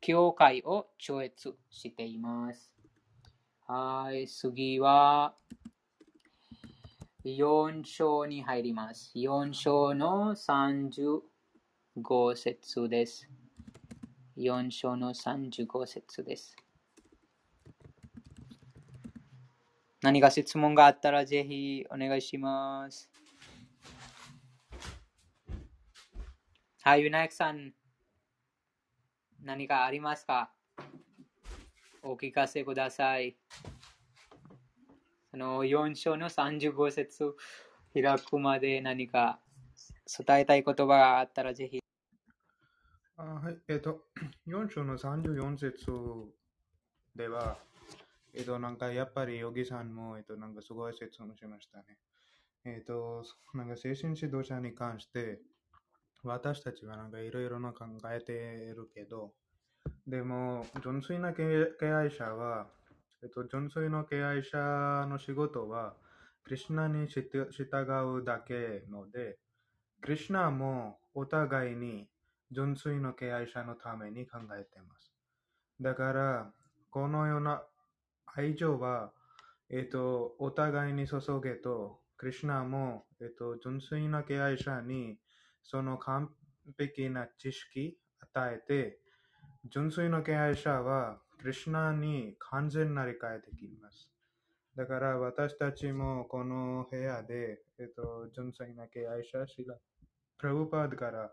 教会を超越しています。はい、次は4章に入ります。4章の30 5節です。4章の35節です。何か質問があったらぜひお願いします。はい、ユナイクさん、何かありますか？お聞かせください。その4章の35節開くまで何か伝えたい言葉があったらぜひ。あはい、えっ、ー、と、*coughs* 4章の34節では、えっ、ー、と、なんかやっぱりヨギさんも、えっ、ー、と、なんかすごい説明しましたね。えっ、と、なんか精神指導者に関して、私たちはなんかいろいろな考えてるけど、でも、純粋な敬愛者は、えっと、純粋な敬愛者の仕事は、クリュナに従うだけので、クリュナもお互いに純粋な敬愛者のために考えています。だから、このような愛情は、えっ、と、お互いに注げと、クリュナも、えっ、と、純粋な敬愛者にその完璧な知識与えて、純粋な敬愛者は、クリュナに完全な理解できます。だから私たちもこの部屋で、えっと、純粋な敬愛者しら、プラブパードから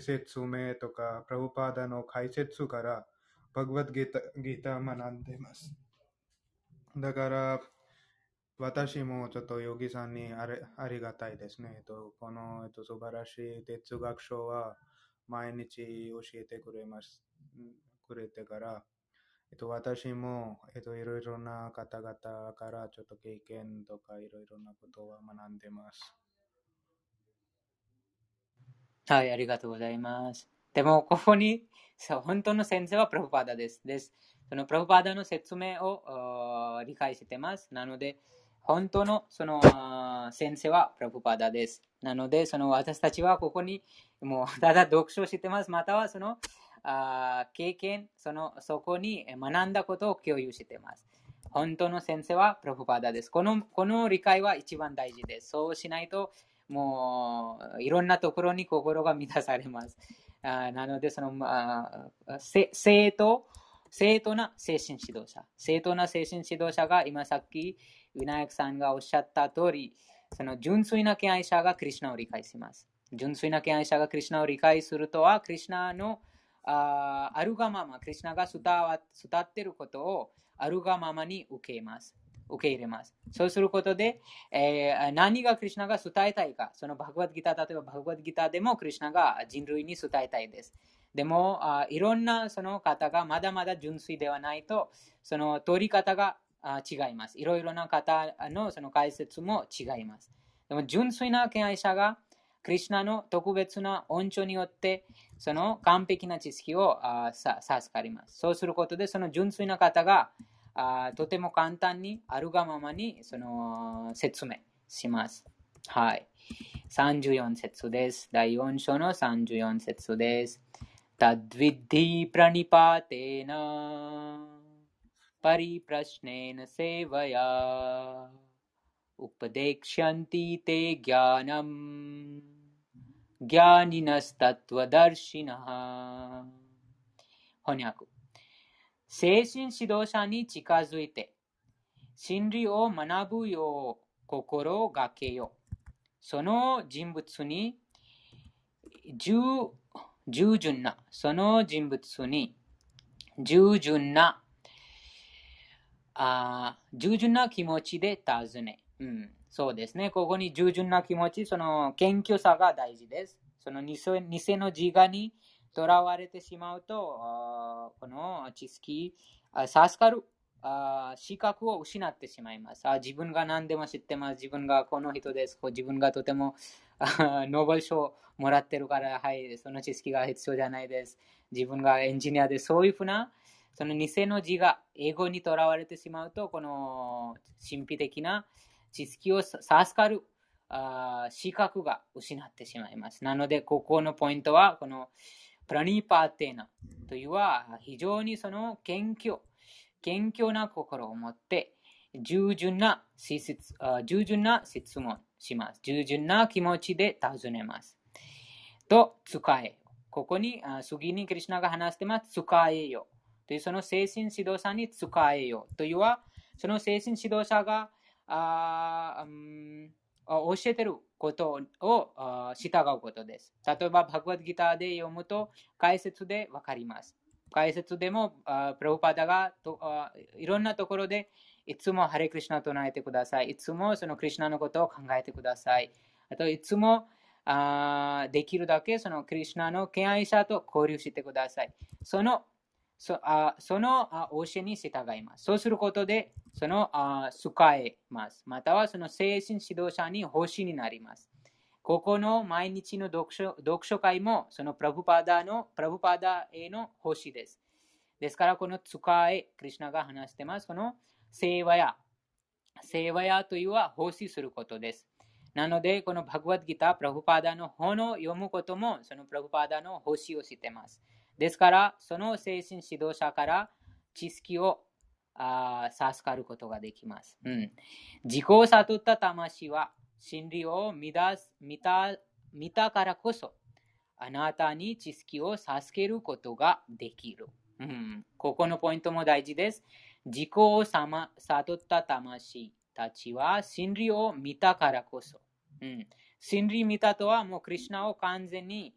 説明とか、プラブパーダの解説から、バグワッドギタギター学んでいます。だから、私もちょっとヨギさんにあれありがたいですね。えっと、この、えっと、素晴らしい哲学書は毎日教えてくれます。くれてから、えっと、私も、えっと、いろいろな方々からちょっと経験とかいろいろなことは学んでます。はい、ありがとうございます。でも、ここに、本当の先生はプラフパダです。です。そのプラフパダの説明を理解してます。なので、本当のその先生はプラフパダです。なので、その私たちはここにもう *laughs* ただ読書してます。またはそのあ経験その、そこに学んだことを共有してます。本当の先生はプロパダです。このこの理解は一番大事です。そうしないと、もういろんなところに心が満たされます。あなので、その、まあ正当、正当な精神指導者。正当な精神指導者が今さっき、ウィナヤクさんがおっしゃった通り、その純粋な敬愛者がクリュナを理解します。純粋な敬愛者がクリュナを理解するとは、クリュナのああるがまま、クリュナが伝わ伝っていることをあるがままに受けます。受け入れます。そうすることで、えー、何がクリュナが伝えたいか、そのバグワッギター、例えばバグワッドギターでもクリュナが人類に伝えたいです。でも、あいろんなその方がまだまだ純粋ではないと、その取り方が違います。いろいろな方のその解説も違います。でも純粋な敬愛者が、クリュナの特別な恩寵によって、その完璧な知識を授かります。そうすることで、その純粋な方が、あとても簡単にあるがままにその説明します。はい。34節です。第4章の34節です。तद्विद्धि प्रणिपातेन परिप्रश्नेन सेवया उपदेक्ष्यन्ति ते ज्ञानम् ज्ञानिनस्तत्त्वदर्शिनः 翻訳 精神指導者に近づいて、真理を学ぶよう心がけよ。その人物に従順な、その人物に従順な、あ従順な気持ちで尋ね。うん、そうですね。ここに従順な気持ち、その謙虚さが大事です。その偽の自我にとらわれてしまうと、この知識、授かる資格を失ってしまいます。自分が何でも知ってます。自分がこの人です。自分がとてもノーベル賞をもらってるから、はい、その知識が必要じゃないです。自分がエンジニアで、そういうふうな、その偽の字が英語にとらわれてしまうと、この神秘的な知識を授かる資格が失ってしまいます。なので、ここのポイントは、このプラニーパーテーナというは非常にその謙虚、謙虚な心を持って従順な従順な質問します。従順な気持ちで尋ねます。と、使え。ここに、次にクリュナが話してます。使えよ。というその精神指導者に使えよ。というは、その精神指導者が、あうん教えてることを従うことです。例えば、バグワッドギターで読むと解説でわかります。解説でも、プロパダがいろんなところでいつもハレクリシナを唱えてください。いつもそのクリシナのことを考えてください。あと、いつもあできるだけそのクリシナの敬愛者と交流してください。そのそあその教えに従います。そうすることで、そのあ使えます。またはその精神指導者に星になります。ここの毎日の読書読書会も、そのプラブパダの、プラブパダへの星です。ですから、この使え、クリュナが話してます。この聖和や、聖和やというは奉仕することです。なので、このバグワッドギター、プラブパダの本を読むことも、そのプラブパダの奉仕をしています。ですから、その精神指導者から知識をあ授かることができます。うん、自己を悟った魂は、真理を見出す見た見たからこそ、あなたに知識を授けることができる。うん、ここのポイントも大事です。自己を悟った魂たちは真理を見たからこそ。うん、真理見たとはもうクリュナを完全に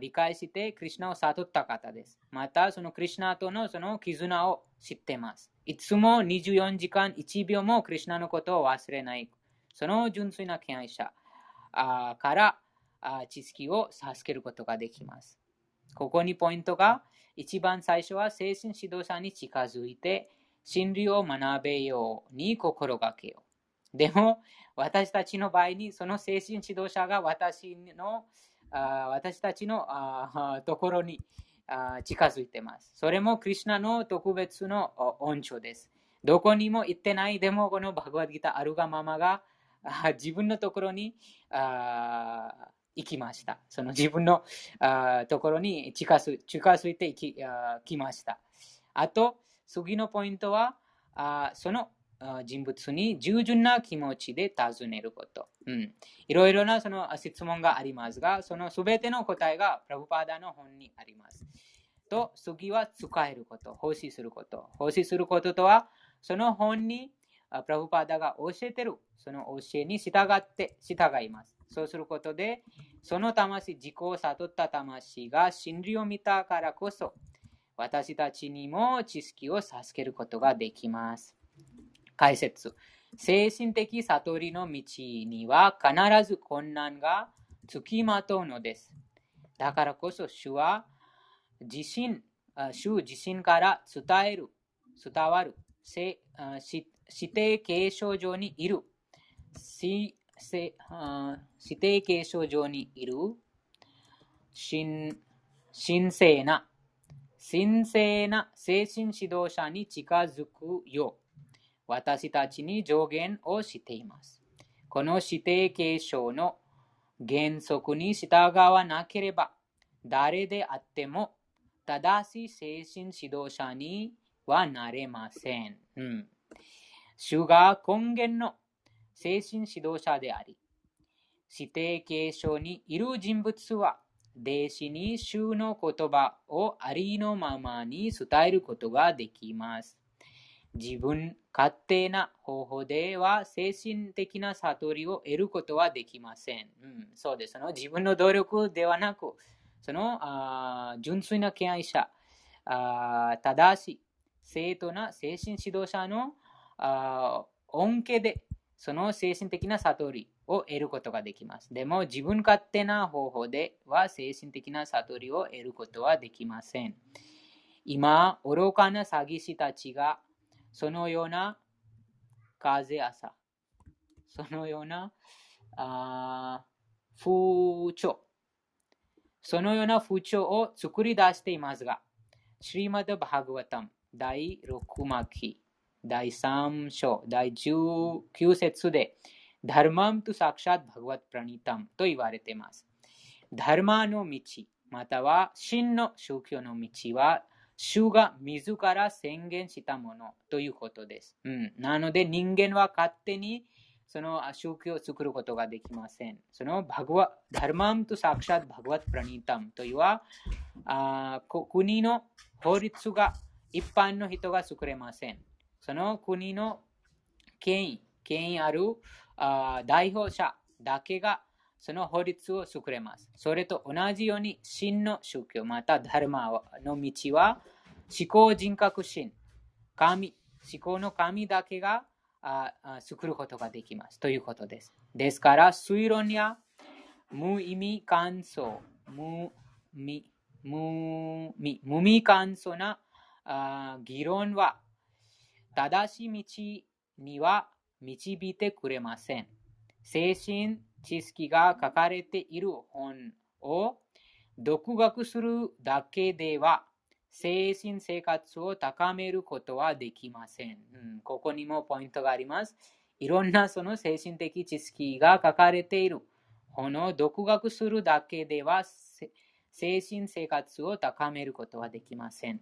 理解して、クリュナを悟った方です。また、そのクリュナとのその絆を知っています。いつも24時間1秒もクリュナのことを忘れない。その純粋な敬愛者から知識を授けることができます。ここにポイントが、一番最初は精神指導者に近づいて、真理を学べように心がけよう。でも、私たちの場合に、その精神指導者が私のあ私たちのあところにあ近づいています。それもクリュナの特別の恩寵です。どこにも行ってないでも、このバグワッドギターあるがままが自分のところにあ行きました。その自分のあところに近づ近づいてきあきました。あと、次のポイントは、あその人物に従順な気持ちで尋ねること。うん、いろいろなその質問がありますが、そのすべての答えがプラブパーダの本にあります。と、次は使えること、奉仕すること。奉仕することとは、その本にプラブパーダが教えてる、その教えに従って従います。そうすることで、その魂、自己を悟った魂が真理を見たからこそ、私たちにも知識を授けることができます。解説。精神的悟りの道には必ず困難がつきまとうのです。だからこそ主は自身、主自身から伝える、伝わる、指定継承上にいる、指定継承上にいる。神神聖な、神聖な精神指導者に近づくよう、私たちに助言をしています。この指定継承の原則に従わなければ、誰であっても正しい精神指導者にはなれません。うん、主が根源の精神指導者であり、指定継承にいる人物は、弟子に主の言葉をありのままに伝えることができます。自分勝手な方法では精神的な悟りを得ることはできません。うん、そうです。その自分の努力ではなく、そのあ純粋な敬愛者、あ正しい、正当な精神指導者のあ恩恵で、その精神的な悟りを得ることができます。でも、自分勝手な方法では精神的な悟りを得ることはできません。今、愚かな詐欺師たちがそのような風朝、そのようなあ風潮、そのような風潮を作り出していますが、シリマド・バハグワタム第6巻第3章第19節で、ダルマムとサクシャッバグワップラニタムと言われています。ダルマの道、または真の宗教の道は、主が自ら宣言したものということです。うん、なので人間は勝手にその宗教を作ることができません。そのバグワダルマムとサクシャッバグワップラニタムというはあ国の法律が一般の人が作れません。その国の権威、権威あるあ代表者だけがその法律を作れます。それと同じように、真の宗教、またダルマの道は、思考人格心、神、思考の神だけが作ることができます。ということです。ですから、推論や無意味感想、無味無味無味感想なあ議論は正しい道には導いてくれません。精神知識が書かれている本を独学するだけでは精神生活を高めることはできません、うん。ここにもポイントがあります。いろんなその精神的知識が書かれている本を独学するだけでは精神生活を高めることはできません。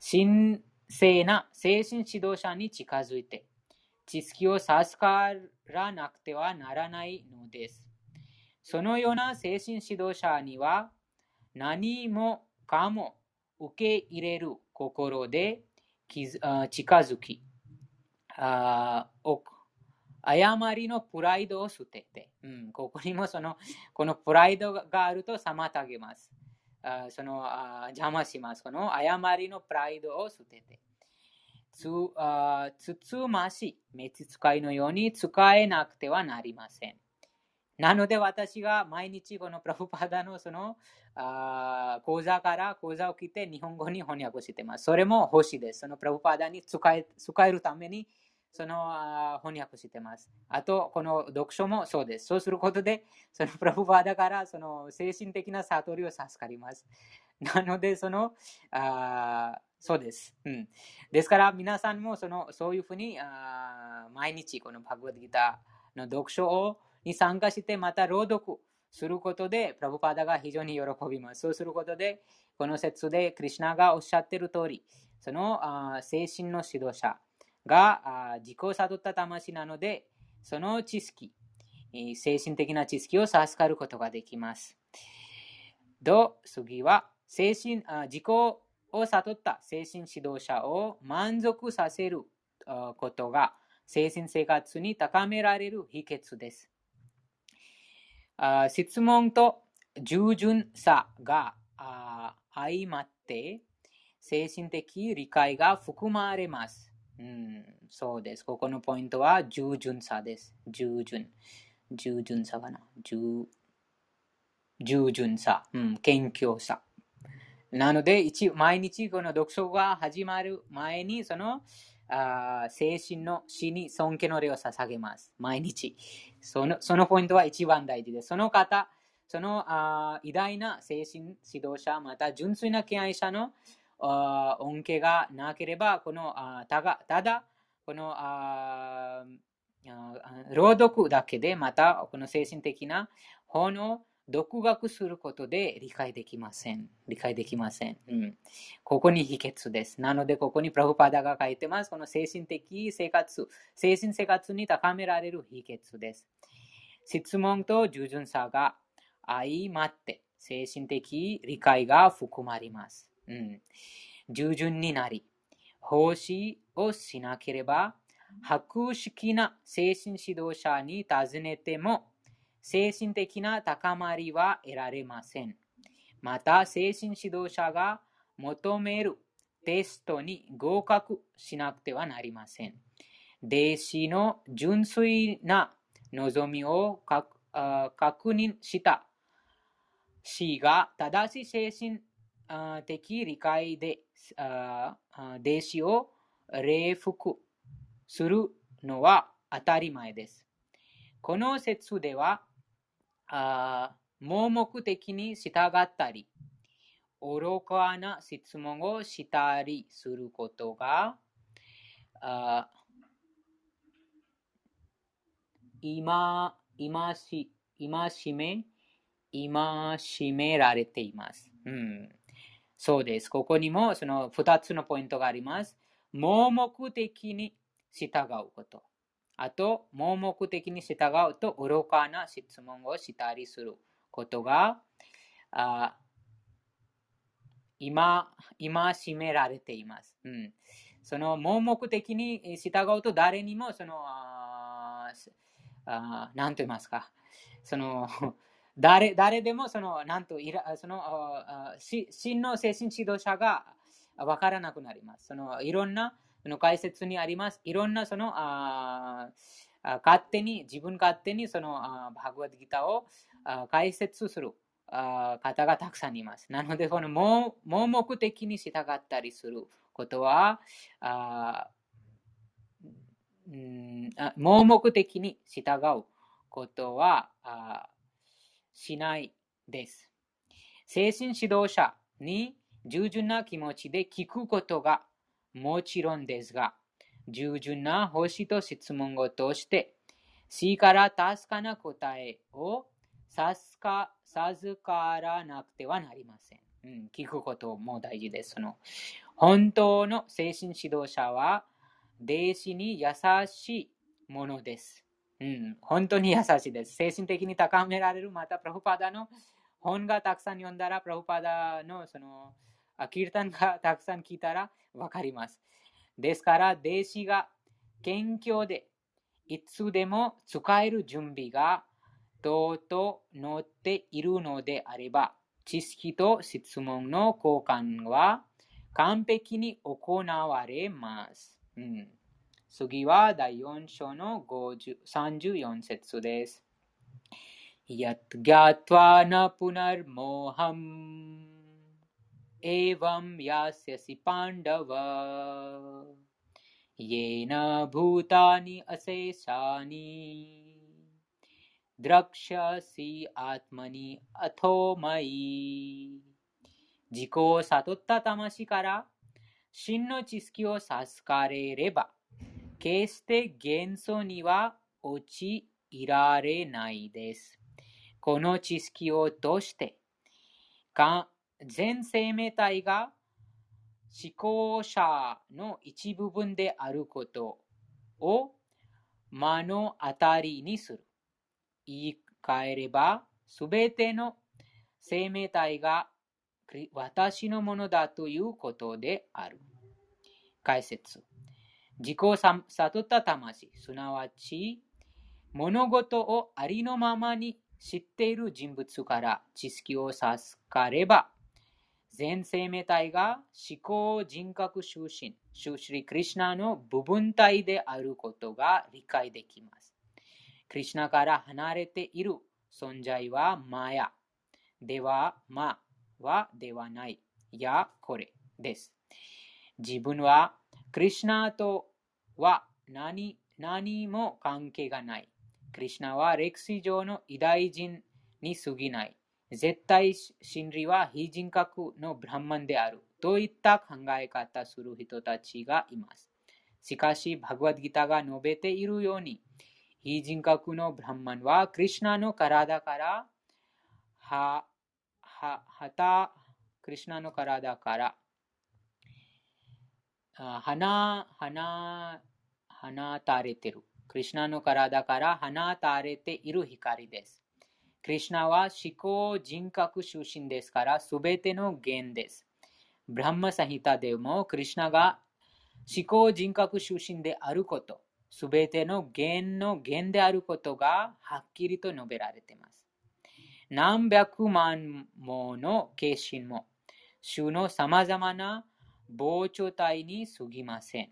神聖な精神指導者に近づいて知識を授からなくてはならないのです。そのような精神指導者には何もかも受け入れる心で近づき、誤りのプライドを捨てて、うん、ここにもそのこのプライドがあると妨げます。あそのあ邪魔します。この誤りのプライドを捨てて。つあつつましい召使いのように使えなくてはなりません。なので私が毎日このプラフパダのそのあ講座から講座を聞いて日本語に翻訳してます。それも欲しいです。そのプラフパダに使え使えるためにその翻訳してます。あと、この読書もそうです。そうすることで、そのプラフパダからその精神的な悟りを授かります。なので、そのあそうです。うん、ですから、皆さんもそのそういうふうにあ毎日このバグワッドギターの読書をに参加して、また朗読することで、プラブパダが非常に喜びます。そうすることで、この説でクリュナがおっしゃっている通り、そのあ精神の指導者があ自己を悟った魂なので、その知識、精神的な知識を授かることができます。と、次は、精神あ自己をを悟った精神指導者を満足させることが精神生活に高められる秘訣です。質問と従順さが相まって精神的理解が含まれます。うん、そうです。ここのポイントは従順さです。従順。従順さかな。従従順さ、うん、謙虚さ。なので、一毎日この読書が始まる前に、そのあ精神の死に尊敬の礼を捧げます。毎日。そのそのポイントは一番大事です。その方、そのあ偉大な精神指導者、また純粋な敬愛者のあ恩恵がなければ、このあたがただ、このあ朗読だけで、またこの精神的な本を独学することで理解できません。理解できません。うん、ここに秘訣です。なので、ここにプラフパダが書いてます。この精神的生活、精神生活に高められる秘訣です。質問と従順さが相まって、精神的理解が含まれます。うん、従順になり、奉仕をしなければ、博識な精神指導者に尋ねても、精神的な高まりは得られません。また、精神指導者が求めるテストに合格しなくてはなりません。弟子の純粋な望みを確認した死が正しい精神的理解で弟子を礼服するのは当たり前です。この説では、あ盲目的に従ったり、愚かな質問をしたりすることが、あ今、今し、今しめ、今しめられています。うん、そうです。ここにもその2つのポイントがあります。盲目的に従うこと。あと、盲目的に従うと愚かな質問をしたりすることが、あ今、今締められています。うん、その盲目的に従うと誰にもその、ああ何と言いますか、その *laughs* 誰誰でもその、なんといら、その、真の精神指導者がわからなくなります。そのいろんなの解説にあります。いろんなそのあ勝手に、自分勝手にそのバグワッドギターを解説する方がたくさんいます。なので、この盲目的に従ったりすることは、あうん盲目的に従うことはあしないです。精神指導者に従順な気持ちで聞くことがもちろんですが、従順な星と質問を通して、死から確かな答えを授からなくてはなりません。うん、聞くことも大事です。その本当の精神指導者は、弟子に優しいものです。うん、本当に優しいです。精神的に高められる、また、プラフパダの本がたくさん読んだら、プラフパダのそのキルタンがたくさん聞いたらわかります。ですから、弟子が謙虚でいつでも使える準備がとうとう乗っているのであれば、知識と質問の交換は完璧に行われます。うん、次は第4章の34節です。यत् ज्ञात्वा न पुनर्मोहम् एवं यास्यसि पाण्डव येन भूतानि अशेषानि द्रक्ष्यसि आत्मनि अथो मयि 自己を悟った魂から真の知識を授かれれば、決して幻想には陥られないです。この知識を通して、 全生命体が思考者の一部分であることを目の当たりにする。言い換えれば、すべての生命体が私のものだということである。解説。自己を悟った魂、すなわち物事をありのままに知っている人物から知識を授かれば、全生命体が思考人格中心、シュシリ・クリシナの部分体であることが理解できます。クリシナから離れている存在はマヤでは、まはではない。や、これです。自分はクリシナとは何何も関係がない。クリシナは歴史上の偉大人に過ぎない。絶対真理は非人格のブランマンである。といった考え方する人たちがいます？しかし、バグワッドギターが述べているように、非人格のブランマンは、クリュナの体から、は、は、はた、クリュナの体から、花、花、放たれている。クリュナの体から放たれている光です。クリュナは思考人格出身ですから、すべての源です。ブランマサヒタでも、クリュナが思考人格出身であること、すべての源の源であることがはっきりと述べられています。何百万もの化身も、種の様々な膨張体に過ぎません。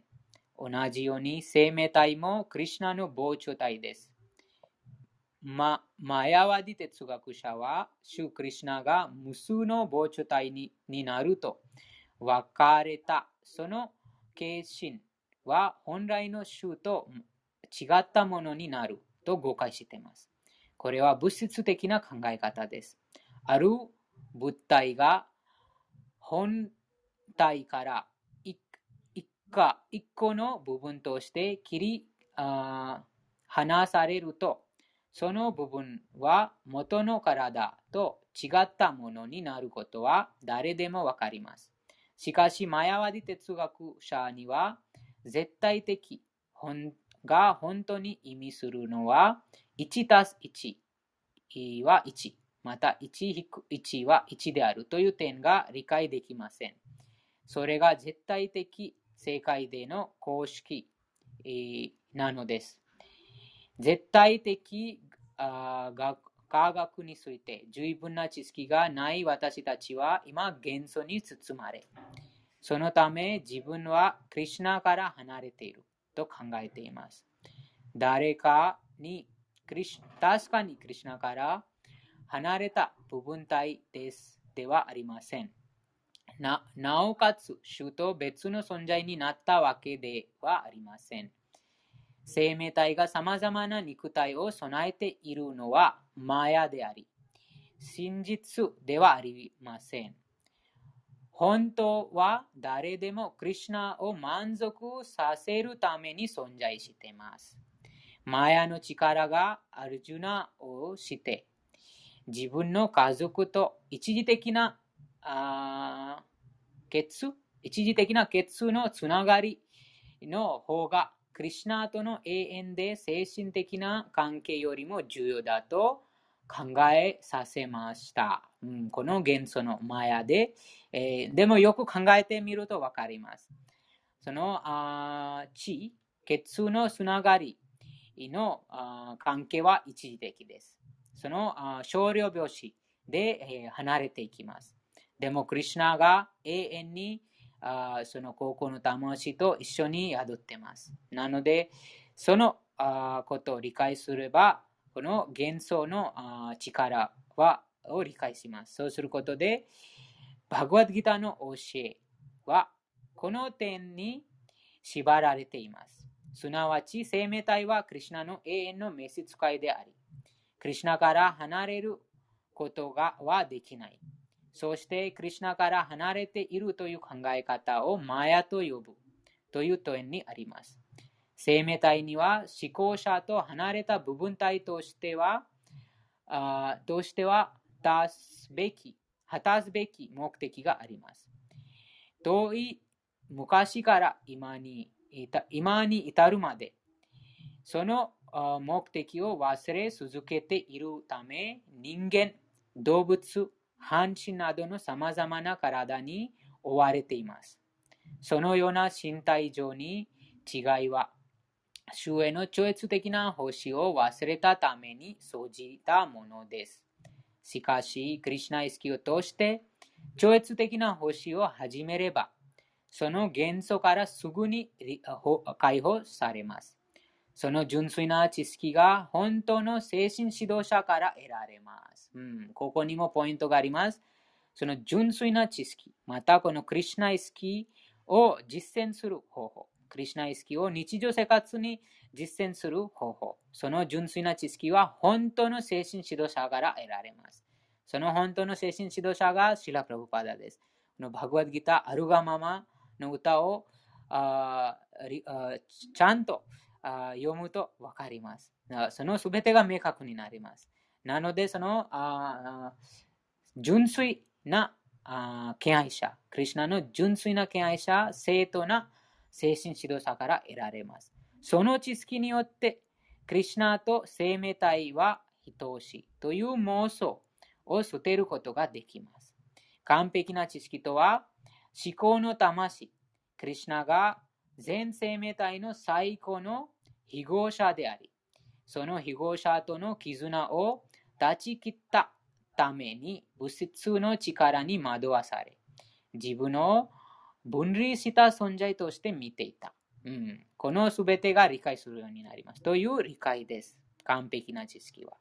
同じように生命体もクリュナの膨張体です。マヤワディ哲学者は、シュークリシナが無数の膨張体にになると分かれたその形心は本来の種と違ったものになると誤解しています。これは物質的な考え方です。ある物体が本体から一一個の部分として切り離されるとその部分は元の体と違ったものになることは誰でもわかります。しかし、マヤワディ哲学者には、絶対的が本当に意味するのは、1たす1は1、また1-1は1であるという点が理解できません。それが絶対的正解での公式なのです。絶対的科学について十分な知識がない私たちは今元素に包まれ、そのため自分はクリュナから離れていると考えています。誰かに確かにクリュナから離れた部分体ですではありません。ななおかつ、主と別の存在になったわけではありません。生命体が様々な肉体を備えているのはマヤであり、真実ではありません。本当は誰でもクリュナを満足させるために存在しています。マヤの力がアルジュナをして、自分の家族と一時的なあ血一時的な血のつながりの方がクリシナとの永遠で精神的な関係よりも重要だと考えさせました。うん、この元素のマヤで、えー、でもよく考えてみるとわかります。そのあ血、血のつながりのあ関係は一時的です。そのあ少量病死で、えー、離れていきます。でも、クリュナが永遠にあその高校の魂と一緒に宿ってます。なので、そのあことを理解すれば、この幻想のあ力はを理解します。そうすることで、バグワッドギターの教えは、この点に縛られています。すなわち、生命体はクリュナの永遠の召使いであり、クリュナから離れることがはできない。そして、クリュナから離れているという考え方をマヤと呼ぶという点にあります。生命体には思考者と離れた部分体としては、あとしては果たすべき、果たすべき目的があります。遠い昔から今に今に至るまで、その目的を忘れ続けているため、人間、動物、半身などの様々な体に追われています。そのような身体上に違いは、主への超越的な星を忘れたために生じたものです。しかし、クリュナ意識を通して、超越的な星を始めれば、その元素からすぐに解放されます。その純粋な知識が本当の精神指導者から得られます。うん、ここにもポイントがあります。その純粋な知識、またこのクリュナイスキーを実践する方法。クリュナイスキーを日常生活に実践する方法。その純粋な知識は本当の精神指導者から得られます。その本当の精神指導者がシラ・プラブパダです。このバグワッドギター、アルガママの歌をあちゃんとあ読むとわかります。そのすべてが明確になります。なので、そのあ純粋なあ敬愛者、クリュナの純粋な敬愛者、正当な精神指導者から得られます。その知識によって、クリュナと生命体は等しいという妄想を捨てることができます。完璧な知識とは、思考の魂、クリュナが全生命体の最高の非合者であり、その非合者との絆を断ち切ったために物質の力に惑わされ、自分を分離した存在として見ていた。うん、このすべてが理解するようになります。という理解です。完璧な知識は。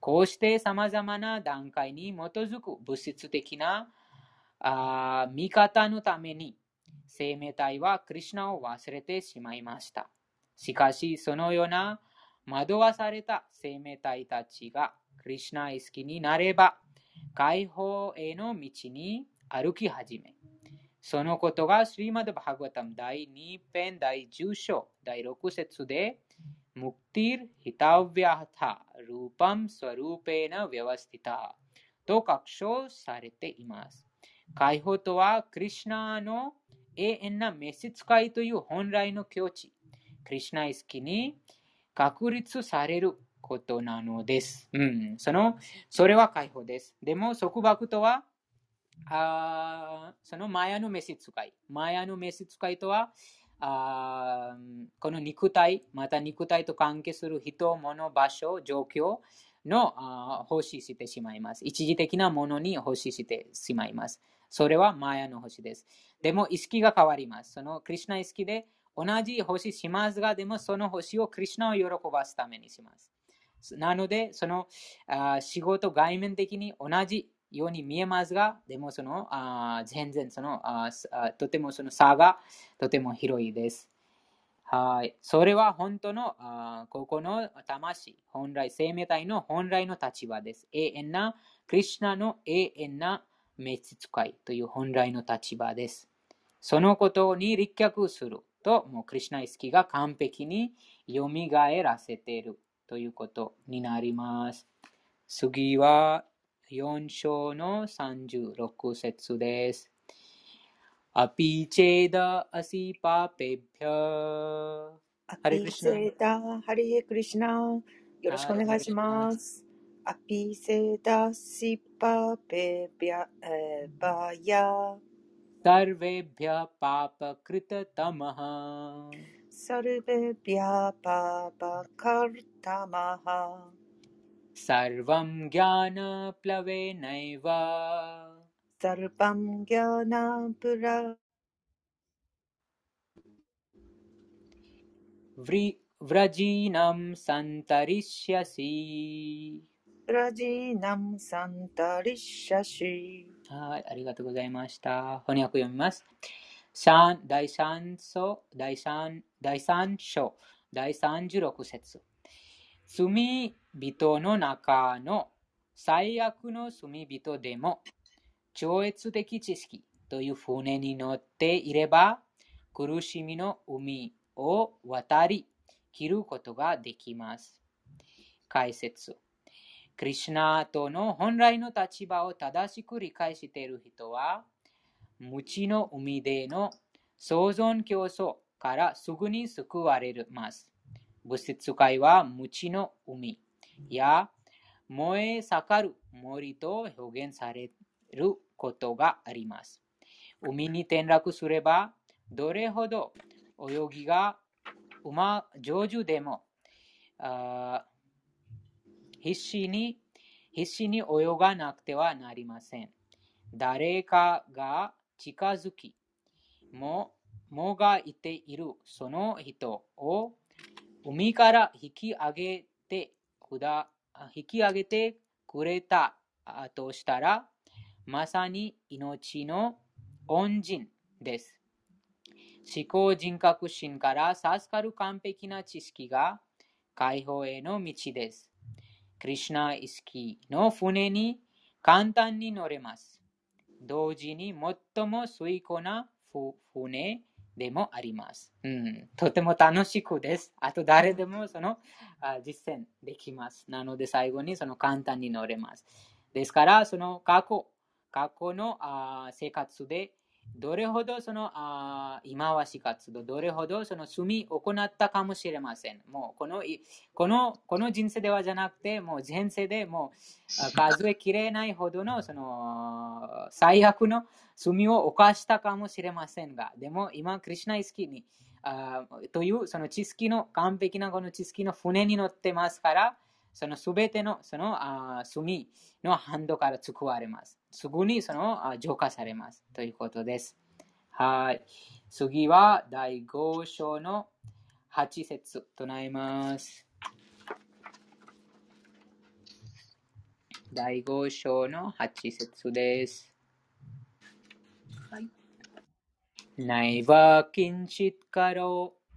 こうして様々な段階に基づく物質的なあ見方のために生命体はクリュナを忘れてしまいました。しかし、そのような惑わされた生命体たちがリシナ意識になれば、解放への道に歩き始め、そのことがスリマドバハグワタム第2編第10章第6節で、ムクティル・ヒタウビアハタ・ルーパム・スワルーペーナ・ヴィワスティタと確証されています。解放とは、クリシナの永遠な召使いという本来の境地。クリシナ意識に確立されることなのです。うん、その、それは解放です。でも、束縛とは、あそのマヤの召使い。マヤの召使いとは、あこの肉体、また肉体と関係する人、物、場所、状況のあ欲ししてしまいます。一時的なものに欲ししてしまいます。それはマヤの星です。でも意識が変わります。そのクリュナ意識で同じ星しますが、でもその星をクリュナを喜ばすためにします。なので、そのあ仕事外面的に同じように見えますが、でもそのあ全然そのあとてもその差がとても広いです。はい。それは本当のあここの魂、本来、生命体の本来の立場です。永遠な、クリュナの永遠な召使いという本来の立場です。そのことに立脚すると、もうクリュナ意識が完璧に蘇らせているということになります。次は4章の36節です。アピチェダアシパペピャハレクリシナ。ハレクリシナ。よろしくお願いします。アピセダシパペピャバヤ。सर्वेभ्यः पापकृततमः सर्वेभ्यः पापकर्तमः सर्वं ज्ञानप्लवेनैव सर्वं ज्ञानप्ल व्रजीनं सन्तरिष्यसि व्रजीनं सन्तरिष्यसि はい、ありがとうございました。翻訳読みます。三第三章、第三、 第三章、第三十六節。罪人の中の最悪の罪人でも、超越的知識という船に乗っていれば、苦しみの海を渡り切ることができます。解説。クリシナとの本来の立場を正しく理解している人は、無知の海での創造競争からすぐに救われます。物質界は無知の海や燃え盛る森と表現されることがあります。海に転落すれば、どれほど泳ぎがうま上手でも、必死に、必死に泳がなくてはなりません。誰かが近づき、も、もがいているその人を海から引き上げてくだ、引き上げてくれたとしたら、まさに命の恩人です。思考人格心から授かる完璧な知識が解放への道です。クリシュナ意識の船に簡単に乗れます。同時に最も水庫な船でもあります、うん。とても楽しくです。あと誰でもそのあ実践できます。なので最後にその簡単に乗れます。ですから、その過去、過去のあ生活でどれほどそのあ今はし活動、どれほどその罪を行ったかもしれません。もうこのこのこの人生ではじゃなくて、もう前世でもう数えきれないほどのその最悪の罪を犯したかもしれませんが、でも今、クリュナイスキーにあというその知識の完璧なこの知識の船に乗ってますから、そのすべてのそのあ罪のハンドから救われます。すぐにそのあ浄化されます。ということです。はい。次は第5章の8節となります。第5章の8節です。はい。ナイバキンチッ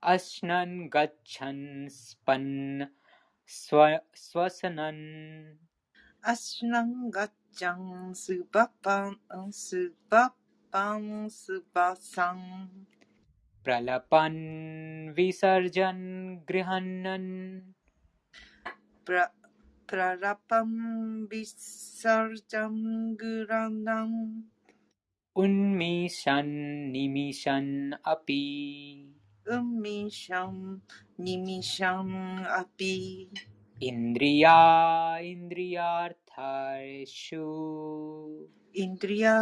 クトマニエマニエタタトワビーユクトバッ निमिषम् अपि। इन्द्रिया इन्द्रियार्थेषु। इन्द्रिया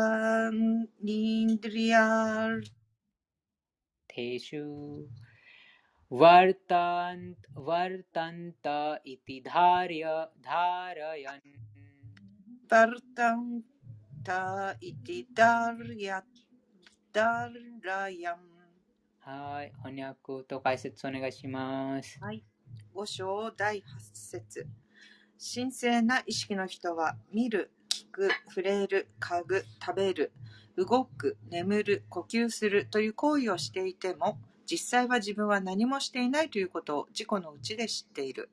वर्तन्त वर्तन्त इति धार्य धारयन्। वर्तन्त इति तार्यतरम् はい、翻訳と解説お願いします。はい。五章第八節神聖な意識の人は見る、聞く、触れる、嗅ぐ、食べる、動く、眠る、呼吸するという行為をしていても、実際は自分は何もしていないということを自己の内で知っている。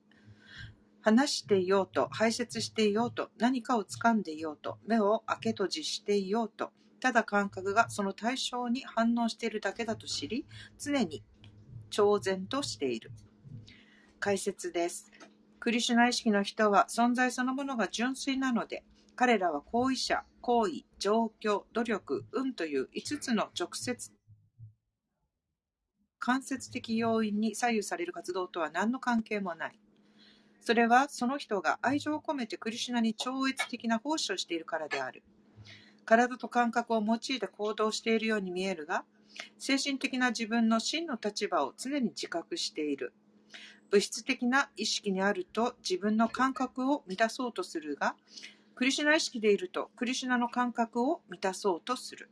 話していようと、排泄していようと、何かを掴んでいようと、目を開け閉じしていようと、ただ感覚がその対象に反応しているだけだと知り、常に超然としている。解説です。クリシュナ意識の人は存在そのものが純粋なので、彼らは行為者、行為、状況、努力、運という5つの直接、間接的要因に左右される活動とは何の関係もない。それはその人が愛情を込めてクリシュナに超越的な奉仕をしているからである。体と感覚を用いて行動しているように見えるが、精神的な自分の真の立場を常に自覚している。物質的な意識にあると自分の感覚を満たそうとするが、クリシュナ意識でいるとクリシュナの感覚を満たそうとする。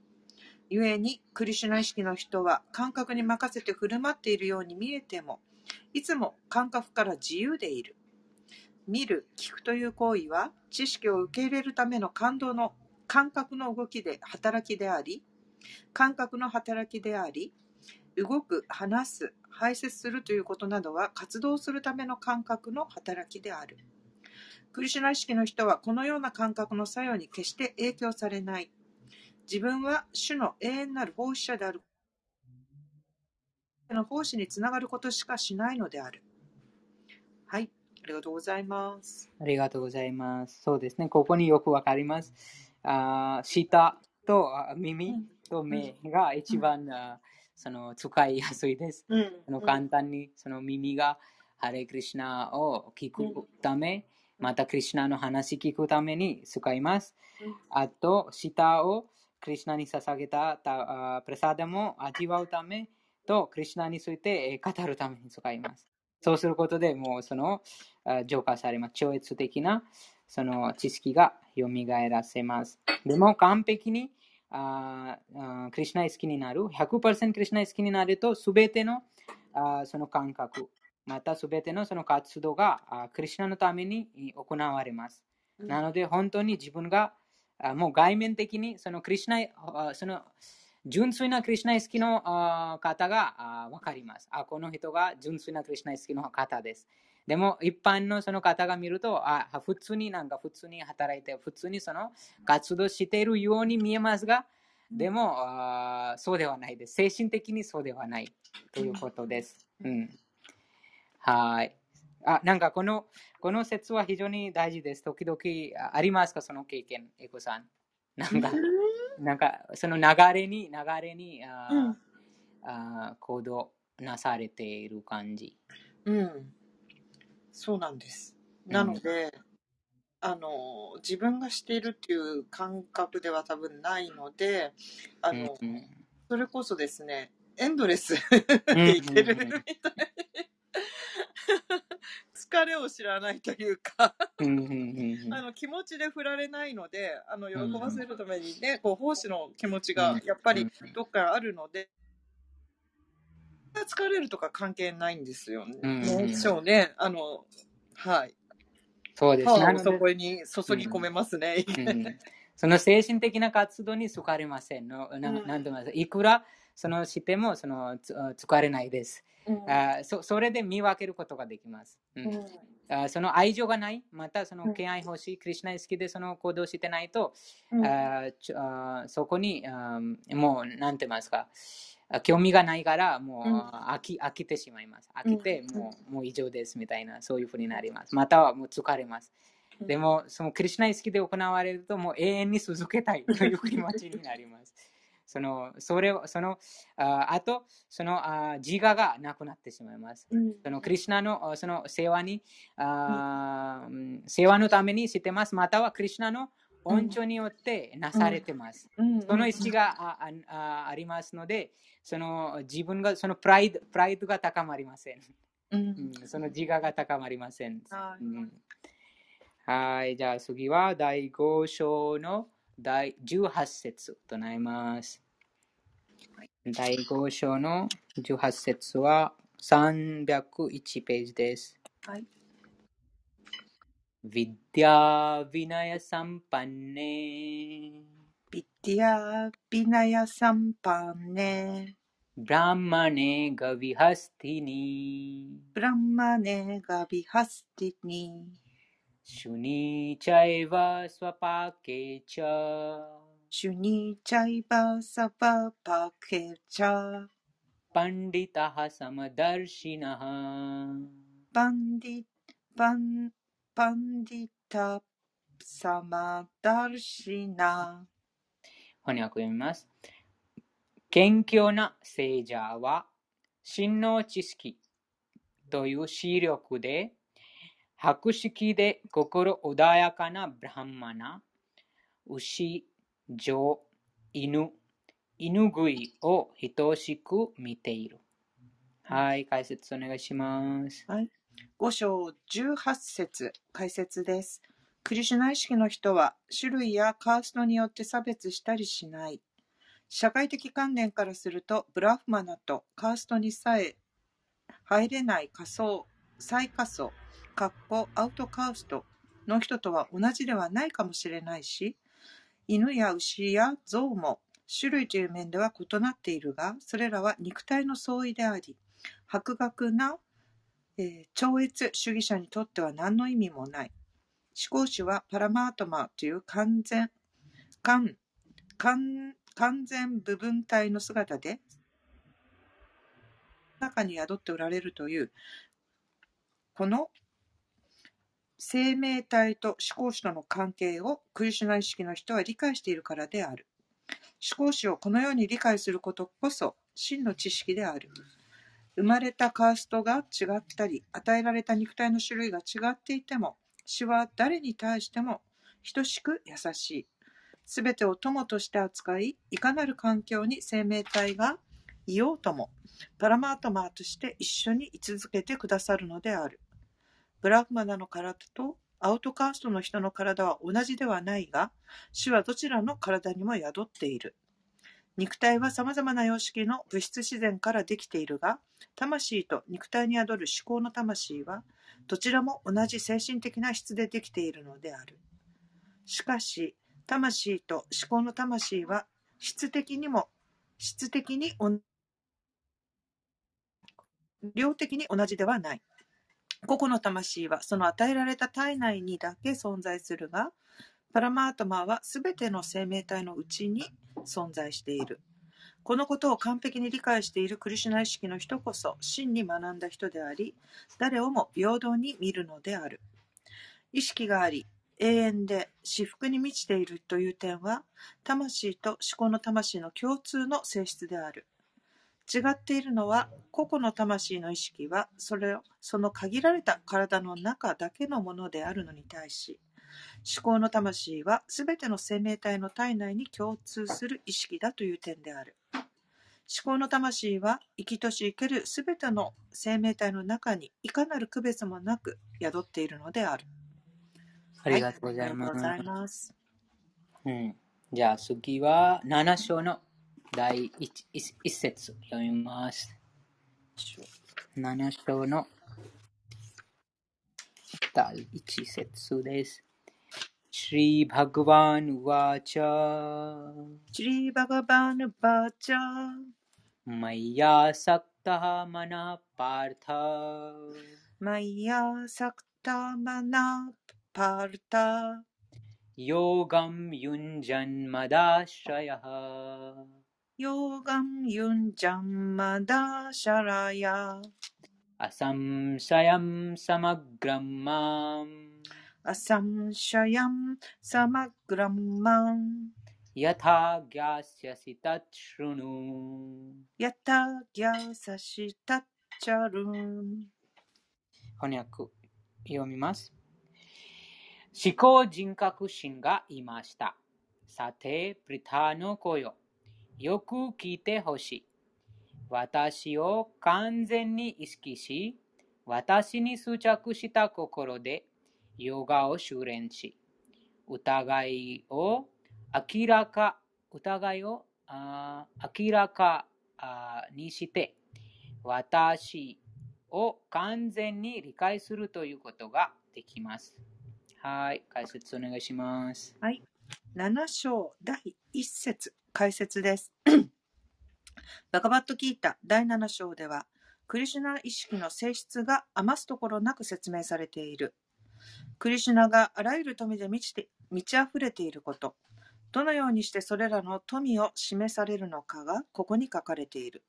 故にクリシュナ意識の人は感覚に任せて振る舞っているように見えても、いつも感覚から自由でいる。見る、聞くという行為は知識を受け入れるための感動の感覚の動きで働きであり、感覚の働きであり、動く、話す、排泄するということなどは活動するための感覚の働きである。クリシュナ意識の人はこのような感覚の作用に決して影響されない。自分は主の永遠なる奉仕者である。の奉仕につながることしかしないのである。はい、ありがとうございます。ありがとうございます。そうですね、ここによくわかります。あーしたとあ耳と目が一番、あその使いやすいです。うんその簡単にその耳がハレクリシナを聞くため、またクリシナの話聞くために使いますうん。あと、舌をクリシナに捧げたたあプラサダも味わうためと、クリシナについてえー語るために使います。そうすることでもうそのあ浄化されます。超越的なその知識が蘇らせます。でも完璧にあクリシナ好きになる。100%クリシナ好きになると、すべてのあーその感覚、またすべてのその活動があークリシナのために行われます。うんなので本当に自分があもう外面的にそのクリシナあその純粋なクリシナ好きのあ方があ分かりますあ。この人が純粋なクリシナ好きの方です。でも一般のその方が見るとあ普通になんか普通に働いて普通にその活動しているように見えますがでもあそうではないです。精神的にそうではないということです。うん、はい。あ、なんかこの、この説は非常に大事です。時々あありますか？その経験、エコさん。なんか、なんかその流れに、流れにあー、うんあー行動なされている感じ。うん、そうなんです。なので、あの自分がしているっていう感覚では多分ないので、あの、うんうん。それこそですね、エンドレスんでいけるうん。うんうんみたい。*laughs* 疲れを知らないというか、うんうんうんうん。あの気持ちで振られないので、あの喜んばせるためにね、こう奉仕の気持ちがやっぱりどっかあるので、疲れるとか関係ないんですよね。うんねそうね、あの、はい。そうです。パワーをなのでそこに注ぎ込めますね。うんその精神的な活動に疲れませんの。なうんなんて言います？かいくらそのしてもそのつ疲れないです。うんあそそれで見分けることができます。うんうんあその愛情がない、またそうんの敬愛欲しい、クリシナ好きでその行動してないと、うんああそこにあもう、なんて言いますか、あ興味がないから、もう、うん飽き飽きてしまいます。飽きて、うんもうもう以上ですみたいな、そういうふうになります。またはもう疲れます。うんでも、そのクリシナ好きで行われると、もう永遠に続けたいという気持ちになります。*laughs* そのそれをそのああと、そのあ自我がなくなってしまいます。うんそのクリシナのあその世話に、あーうん世話のためにしてます。またはクリシナの恩寵によってなされてます。うんその意識があああありますので、その自分がそのプライドプライドが高まりません。うんうんその自我が高まりません。はいうんはい、じゃあ次は第5章の第18節となります。第5章の18節は301ページです。はい。विद्याविनयसम्पन्ने। विद्याविनयसम्पन्ने। ब्राह्मणे गविहस्तिनि। ब्रह्मणे गविहस्तिनि। शुनी चैव स्वपाके च। शुनी चैव स्वपाके च। पण्डितः समदर्शिनः। ディ、バン、ディタ、サマダルシナ、翻訳読みます。謙虚な聖者は、真の知識という視力で、博識で心穏やかなブラハンマナ、牛、象、犬、犬食いを等しく見ている。はい、解説お願いします。5章18節解説です。クリシュナ意識の人は種類やカーストによって差別したりしない。社会的観念からすると、ブラフマナとカーストにさえ入れない仮想、最下層、カッコアウトカーストの人とは同じではないかもしれないし、犬や牛や象も種類という面では異なっているが、それらは肉体の相違であり、博学な超越主義者にとっては何の意味もない。思考主はパラマートマという完全、完、完、完全部分体の姿で、中に宿っておられるという、この生命体と思考主との関係をクリシュナ意識の人は理解しているからである。思考史をこのように理解することこそ真の知識である。生まれたカーストが違ったり、与えられた肉体の種類が違っていても、死は誰に対しても等しく優しい。すべてを友として扱い、いかなる環境に生命体がいようとも、パラマートマーとして一緒に居続けてくださるのである。ブラフマナの体とアウトカーストの人の体は同じではないが、主はどちらの体にも宿っている。肉体は様々な様式の物質自然からできているが、魂と肉体に宿る思考の魂は、どちらも同じ精神的な質でできているのである。しかし、魂と思考の魂は質的にも質的に量的に同じではない。個々の魂はその与えられた体内にだけ存在するが、パラマートマーはすべての生命体のうちに存在している。このことを完璧に理解しているクリシナ意識の人こそ真に学んだ人であり、誰をも平等に見るのである。意識があり、永遠で至福に満ちているという点は、魂と思考の魂の共通の性質である。違っているのは、個々の魂の意識は、それを、その限られた体の中だけのものであるのに対し、思考の魂はすべての生命体の体内に共通する意識だという点である。思考の魂は生きとし生けるすべての生命体の中にいかなる区別もなく宿っているのである。ありがとうございはい、ありがとうございます。うん、じゃあ次は7章の第 1, 一節読みます。7章の第1節です。श्रीभगवानुवाच। श्रीभगवानुवाच। मय्या सक्तः मनः पार्थ। मय्या सक्ता मनः पार्थ। योगं युञ्जन्मदाश्रयः योगं युञ्जन्मदाशराय असंशयं समग्रं माम्। असंशयं समग्रं माम् アサムシャヤムサマグラマン यथा ज्ञास्यसि तत् शृणु ヤタギャサシタッチャルン翻訳読みます。思考人格心がいました。さて、プリタの声よ。よく聞いてほしい。私を完全に意識し、私に執着した心で ヨガを修練し、疑いを明らか、疑いをあー明らかあにして、私を完全に理解するということができます。はい、解説お願いします。はい。7章第1節解説です。*clears throat* バガバットギータ第7章では、クリシュナ意識の性質が余すところなく説明されている。クリシュナがあらゆる富で満ちて満ち溢れていること、どのようにしてそれらの富を示されるのかがここに書かれている。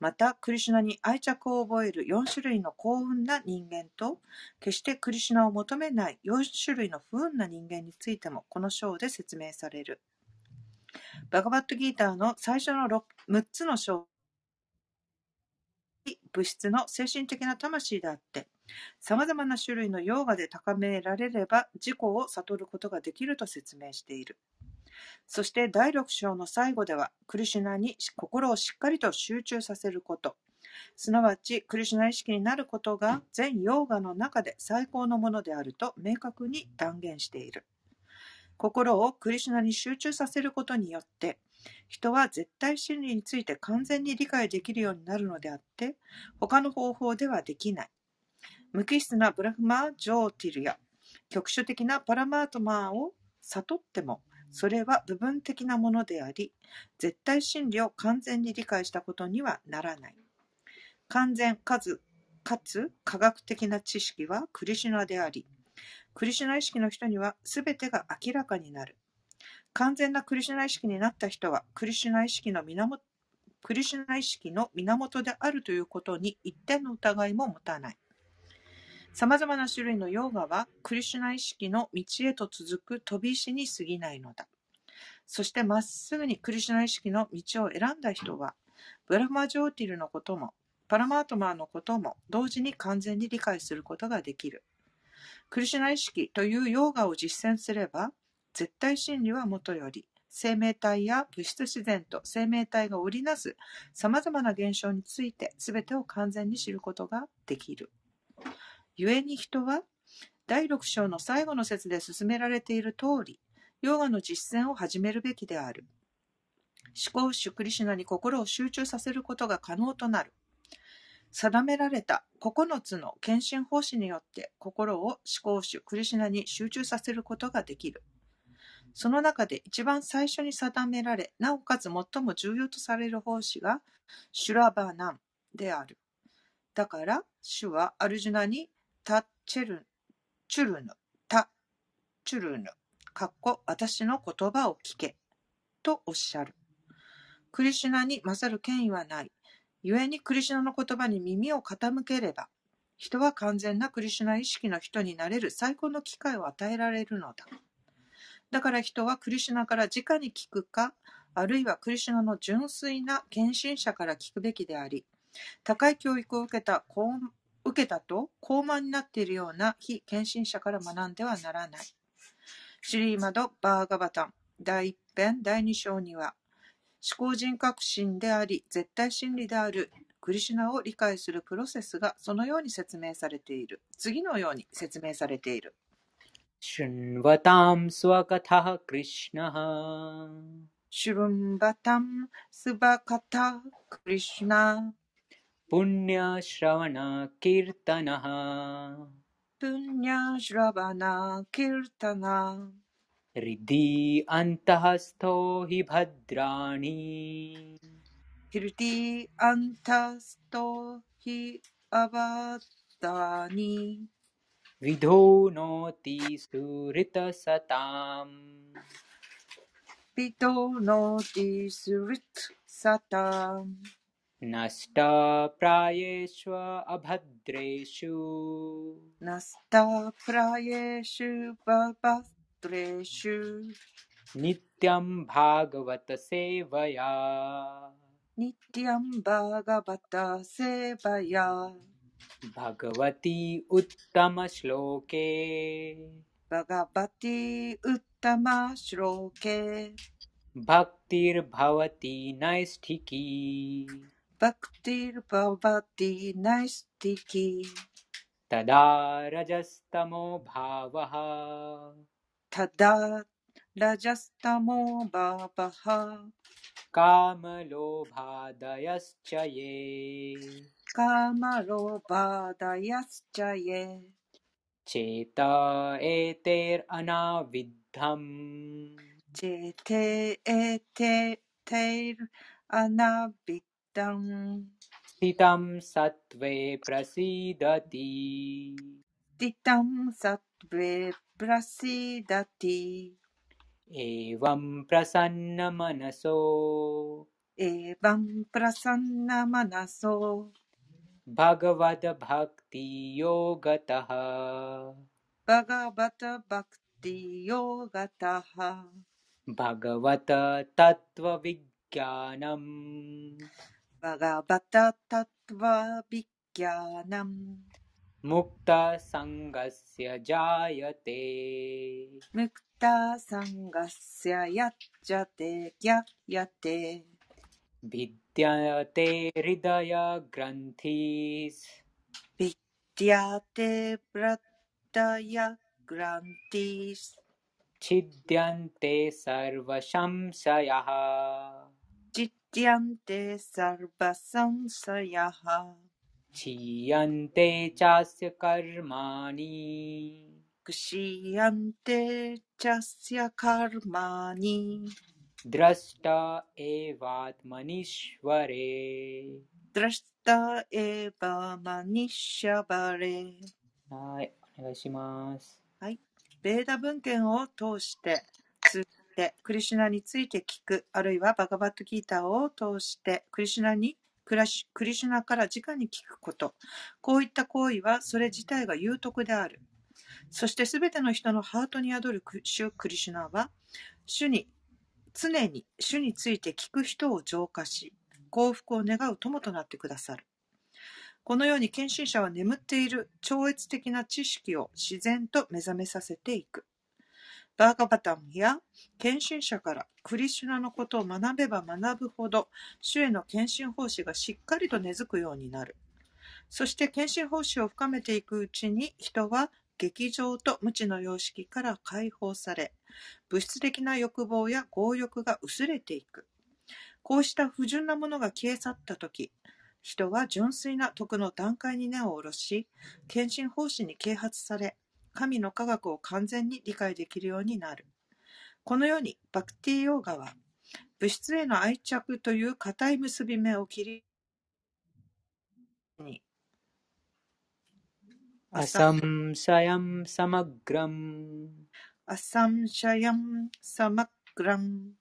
また、クリシュナに愛着を覚える4種類の幸運な人間と、決してクリシュナを求めない4種類の不運な人間についてもこの章で説明される。バガバットギーターの最初の 6, 6つの章物質の精神的な魂であって、様々な種類のヨーガで高められれば自己を悟ることができると説明している。そして第6章の最後では、クリシュナに心をしっかりと集中させること、すなわちクリシュナ意識になることが全ヨーガの中で最高のものであると明確に断言している。心をクリシュナに集中させることによって、人は絶対真理について完全に理解できるようになるのであって、他の方法ではできない。無機質なブラフマー・ジョーティルや局所的なパラマートマーを悟っても、それは部分的なものであり、絶対真理を完全に理解したことにはならない。完全かつかつ科学的な知識はクリシュナであり、クリシュナ意識の人には全てが明らかになる。完全なクリシュナ意識になった人は、クリシナ意識の源クリシュナ意識の源であるということに一点の疑いも持たない。様々な種類のヨーガは、クリシュナ意識の道へと続く飛び石に過ぎないのだ。そしてまっすぐにクリシュナ意識の道を選んだ人は、ブラフマジョーティルのことも、パラマートマーのことも同時に完全に理解することができる。クリシュナ意識というヨーガを実践すれば、絶対真理はもとより、生命体や物質自然と生命体が織りなす様々な現象について全てを完全に知ることができる。故に人は、第六章の最後の説で進められている通り、ヨガの実践を始めるべきである。思考主クリシュナに心を集中させることが可能となる。定められた9つの献身方針によって心を思考主クリシュナに集中させることができる。その中で一番最初に定められ、なおかつ最も重要とされる奉仕がシュラバナンである。だから、主はアルジュナにタチェル、チュルヌ、タ、チュルヌ、かっこ私の言葉を聞け、とおっしゃる。クリシュナに勝る権威はない。故にクリシュナの言葉に耳を傾ければ、人は完全なクリシュナ意識の人になれる最高の機会を与えられるのだ。だから人はクリシュナから直に聞くか、あるいはクリシュナの純粋な献身者から聞くべきであり、高い教育を受けた高受けたと高慢になっているような非献身者から学んではならない。シリーマド・バーガバタン第一編第二章には思考人格心であり絶対真理であるクリシュナを理解するプロセスがそのように説明されている。次のように説明されている。शृण्वतां स्वकथः कृष्णः शृण्वतां स्वकथः कृष्ण पुण्यश्रवणकीर्तनः। पुण्यश्रवणा कीर्तना हृदि अन्तःस्थो हि भद्राणि। हृदि अन्तस्थो हि अवतानि विधोनोति सुहृतसताम्। विदोनोति सुहृत् सताम् नष्टप्रायेष्व अभद्रेषु। नष्टप्रायेषु भद्रेषु नित्यं भागवतसेवया नित्यं भगवत सेवया। भगवती उत्तमश्लोके भगवति उत्तमश्लोके भक्तिर्भवति नैष्ठिकी भक्तिर्भवति नैष्ठिकी। तदा रजस्तमो भावः। तदा रजस्तमो भावः। कामलोभादयश्च ये। कामरोपादयश्च ये। चेत एतेरनाविद्धम्। चेते एते तैरनाविद्धम् स्थितं सत्त्वे प्रसीदति। स्थितं सत्त्वे प्रसीदति। एवं प्रसन्नमनसो। एवं प्रसन्नमनसो। भगवद्भक्तियोगतः। भगवतभक्तियोगतः भगवत तत्त्वविज्ञानम् भगवततत्त्वभिज्ञानम् मुक्तसङ्गस्य जायते। मुक्तसङ्गस्य यच्यते ज्ञायते। भिद्यते हृदयग्रन्थिस्। भिद्यते हृदयग्रन्थिस् छिद्यन्ते सर्वशंशयः Chiante sarva samsayaha. Chiyante chasya karmani. Kushiyante chasya karmani. Drashta evatmanishvare. Drashta evatmanishvare. はい、お願いします。はい。ベーダ文献を通して、てクリシュナについて聞く、あるいはバガバットギーターを通してクリシュナにクラシクリシュナから直に聞くこと。こういった行為はそれ自体が有徳である。そしてすべての人のハートに宿る主クリシュナは、主に常に主について聞く人を浄化し、幸福を願う友となってくださる。このように献身者は眠っている超越的な知識を自然と目覚めさせていく。バーガバタムや献身者からクリシュナのことを学べば学ぶほど、主への献身奉仕がしっかりと根付くようになる。そして献身奉仕を深めていくうちに人は劇場と無知の様式から解放され、物質的な欲望や強欲が薄れていく。こうした不純なものが消え去ったとき、人は純粋な徳の段階に根を下ろし、献身奉仕に啓発され、神の科学を完全に理解できるようになる。このように、バクティヨーガは、物質への愛着という固い結び目を切り、に、アサムサヤムサマグラムアサムシャヤムサマグラン、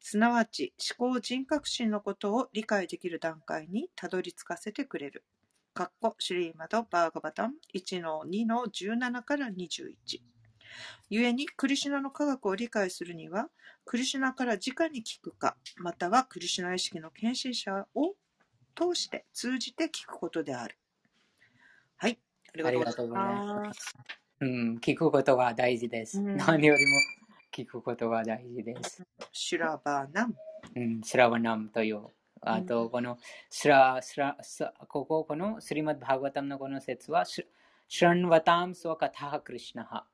すなわち思考人格心のことを理解できる段階にたどり着かせてくれる。かっこシュリーマド・バーガバタン1の2の17から21。故にクリシュナの科学を理解するには、クリシュナから直に聞くか、またはクリシュナ意識の献身者を通して通じて聞くことである。はい、ありがとうございます。うん、聞くことが大事です。うん何よりも聞くことが大事です。シュラバーナム。うん、スラワナムという。あと、このスラ、スラ、スここ、このスリマッバーガタムのこの説は、シュシャンワタムスワカタハクリシナハ。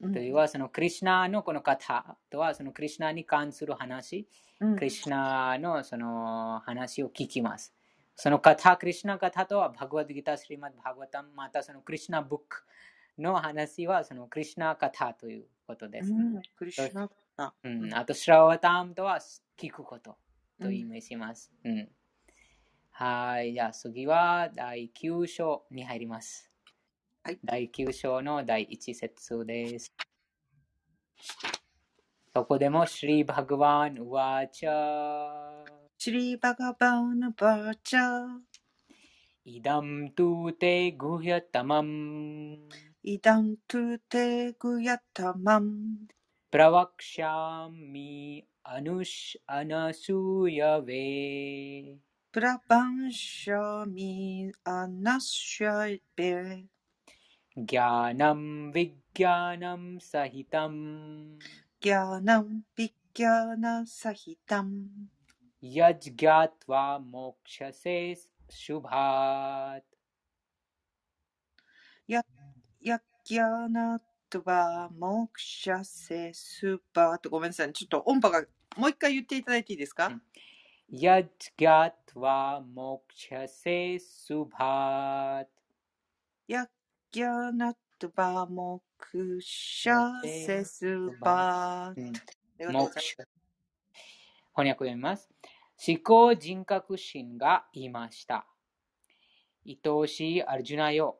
うん。というは、そのクリシナのこのカタとは、そのクリシナに関する話、うん。クリシナのその話を聞きます。そのカタ、クリシナカタとは、バグワッドギター、スリマッバーガタム、またそのクリシナブックの話は、そのクリシナカタということです。うん。クリシュナあうん、あと、シラワタムとは聞くことと意味します。うん。はい、じゃあ次は第9章に入ります。はい第9章の第1節です。そこでも、シリバグワン・ウワチャシリバガバーナバーチャー。イダムトゥテグヒャタマンイダントゥテグヤタマン。プラワクシャミ अनुष अनसूयवे। प्रपंशमि अनश्यपे ज्ञानं विज्ञानं सहितं ज्ञानं विज्ञानसहितं यज्ज्ञात्वा मोक्षसे शुभात् यज्ञानत्वा मोक्षसे शुभात्। ごめんなさい。ちょっと音波がもう一回言っていただいていいですか、うん यज्ञात्वा मोक्षसे शुभात् ヤギャーナトバモクシャセスバー。うんありがとうございます moksha 翻訳読みます。思考人格心が言いました。愛しいアルジュナよ。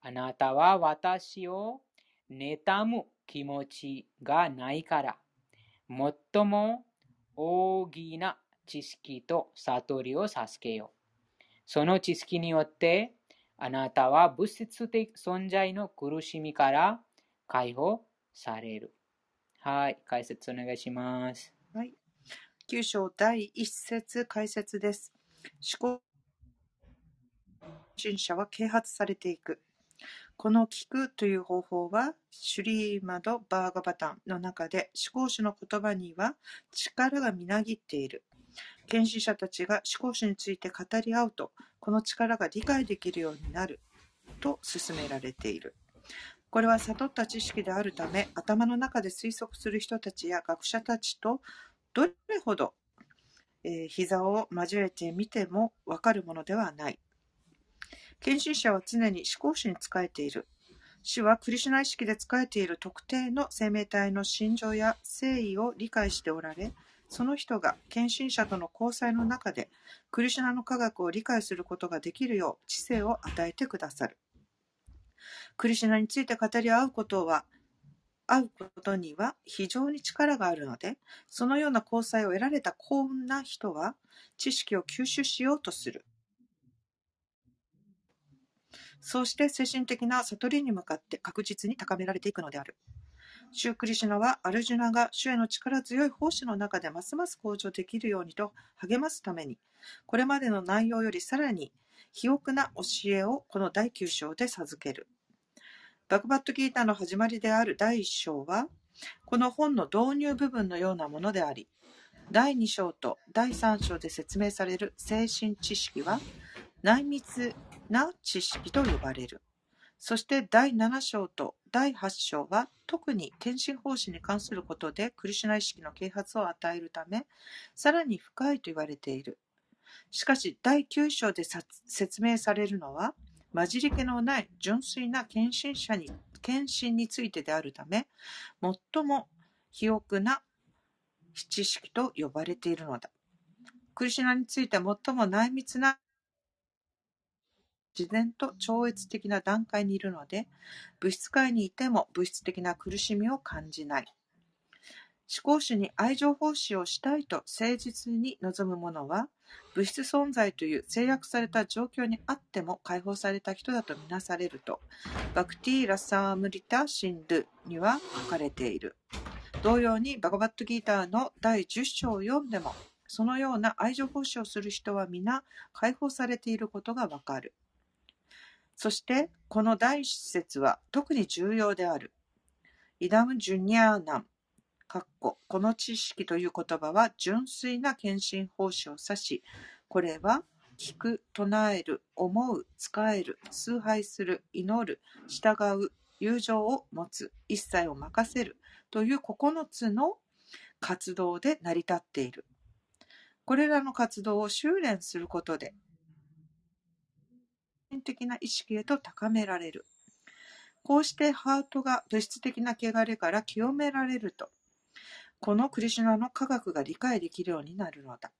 あなたは私を妬む気持ちがないから、 最も大きな知識と悟りを授けよう。その知識によって、あなたは物質的存在の苦しみから解放される。はい、解説お願いします。はい。九章第一節解説です。思考心者は啓発されていく。この聞くという方法は、シュリーマド・バーガバタンの中で思考主の言葉には力がみなぎっている。研修者たちが思考主について語り合うと、この力が理解できるようになると勧められている。これは悟った知識であるため、頭の中で推測する人たちや学者たちとどれほど、えー膝を交えてみてもわかるものではない。献身者は常に思考主に仕えている。主はクリシュナ意識で仕えている特定の生命体の心情や誠意を理解しておられ、その人が献身者との交際の中でクリシュナの科学を理解することができるよう知性を与えてくださる。クリシュナについて語り合うことは、会うことには非常に力があるので、そのような交際を得られた幸運な人は、知識を吸収しようとする。そうして精神的な悟りに向かって確実に高められていくのである。シュークリシュナはアルジュナが主への力強い奉仕の中でますます向上できるようにと励ますために、これまでの内容よりさらに肥沃な教えをこの第9章で授ける。バグバットギーターの始まりである第1章は、この本の導入部分のようなものであり、第2章と第3章で説明される精神知識は、内密な知識と呼ばれる。そして第7章と第8章は特に天神奉仕に関することでクリシュナ意識の啓発を与えるためさらに深いと言われている。しかし第9章で説明されるのは混じり気のない純粋な献身者に献身についてであるため最も肥沃な知識と呼ばれているのだ。クリシュナについて最も内密な自然と超越的な段階にいるので、物質界にいても物質的な苦しみを感じない。思考主に愛情奉仕をしたいと誠実に望む者は、物質存在という制約された状況にあっても解放された人だとみなされると、バクティ・ラッサームリタ・シンドゥには書かれている。同様にバガバットギーターの第10章を読んでも、そのような愛情奉仕をする人は皆解放されていることがわかる。そして、この第一節は特に重要である。イダム・ジュニアーナン、この知識という言葉は純粋な献身奉仕を指し、これは聞く、唱える、思う、使える、崇拝する、祈る、従う、友情を持つ、一切を任せるという9つの活動で成り立っている。これらの活動を修練することで、的な意識へと高められる。こうしてハートが物質的な汚れから清められると、このクリシュナの科学が理解できるようになるのだ。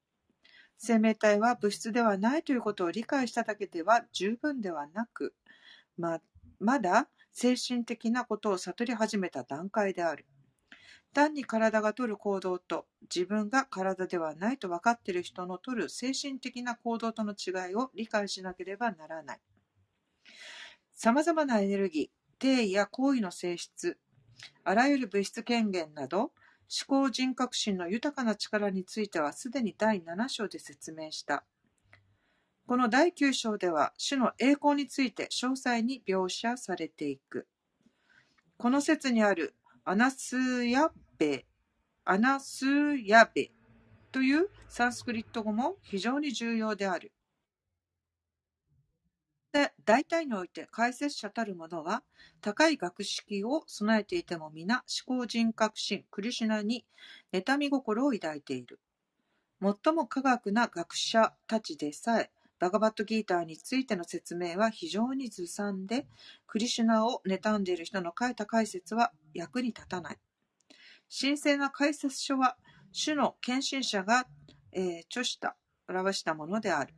生命体は物質ではないということを理解しただけでは十分ではなく、ま、まだ精神的なことを悟り始めた段階である。単に体が取る行動と自分が体ではないと分かっている人の取る精神的な行動との違いを理解しなければならない。様々なエネルギー、定位や行為の性質、あらゆる物質権限など、思考人格心の豊かな力についてはすでに第7章で説明した。この第9章では、種の栄光について詳細に描写されていく。この説にあるアナスヤベ、アナスヤベというサンスクリット語も非常に重要である。で大体において解説者たる者は高い学識を備えていても皆思考人格心クリシュナに妬み心を抱いている。最も科学な学者たちでさえバガバットギーターについての説明は非常にずさんで、クリシュナを妬んでいる人の書いた解説は役に立たない。神聖な解説書は、主の献身者が、えー、著した、表したものである。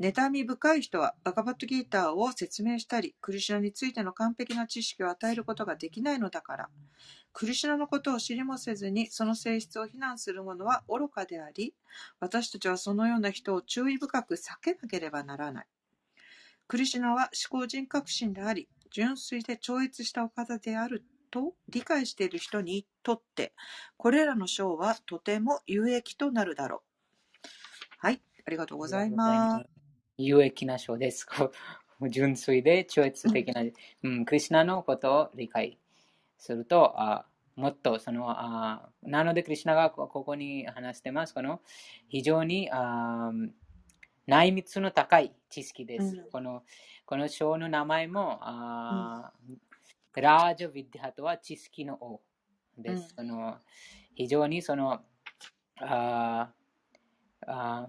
妬み深い人はバガバットギーターを説明したり、クリシュナについての完璧な知識を与えることができないのだから、クリシュナのことを知りもせずにその性質を非難する者は愚かであり、私たちはそのような人を注意深く避けなければならない。クリシュナは思考人格心であり、純粋で超越したお方であると理解している人にとって、これらの章はとても有益となるだろう。はい、ありがとうございます。有益な章です。*laughs* 純粋で超越的な、うん、クリュナのことを理解すると、あもっとそのあ、なのでクリュナがここに話してます。この非常にあ内密の高い知識です。うん、このこの章の名前も、あうん、ラージャ・ヴィディハとは知識の王です。うん、その非常にそのああ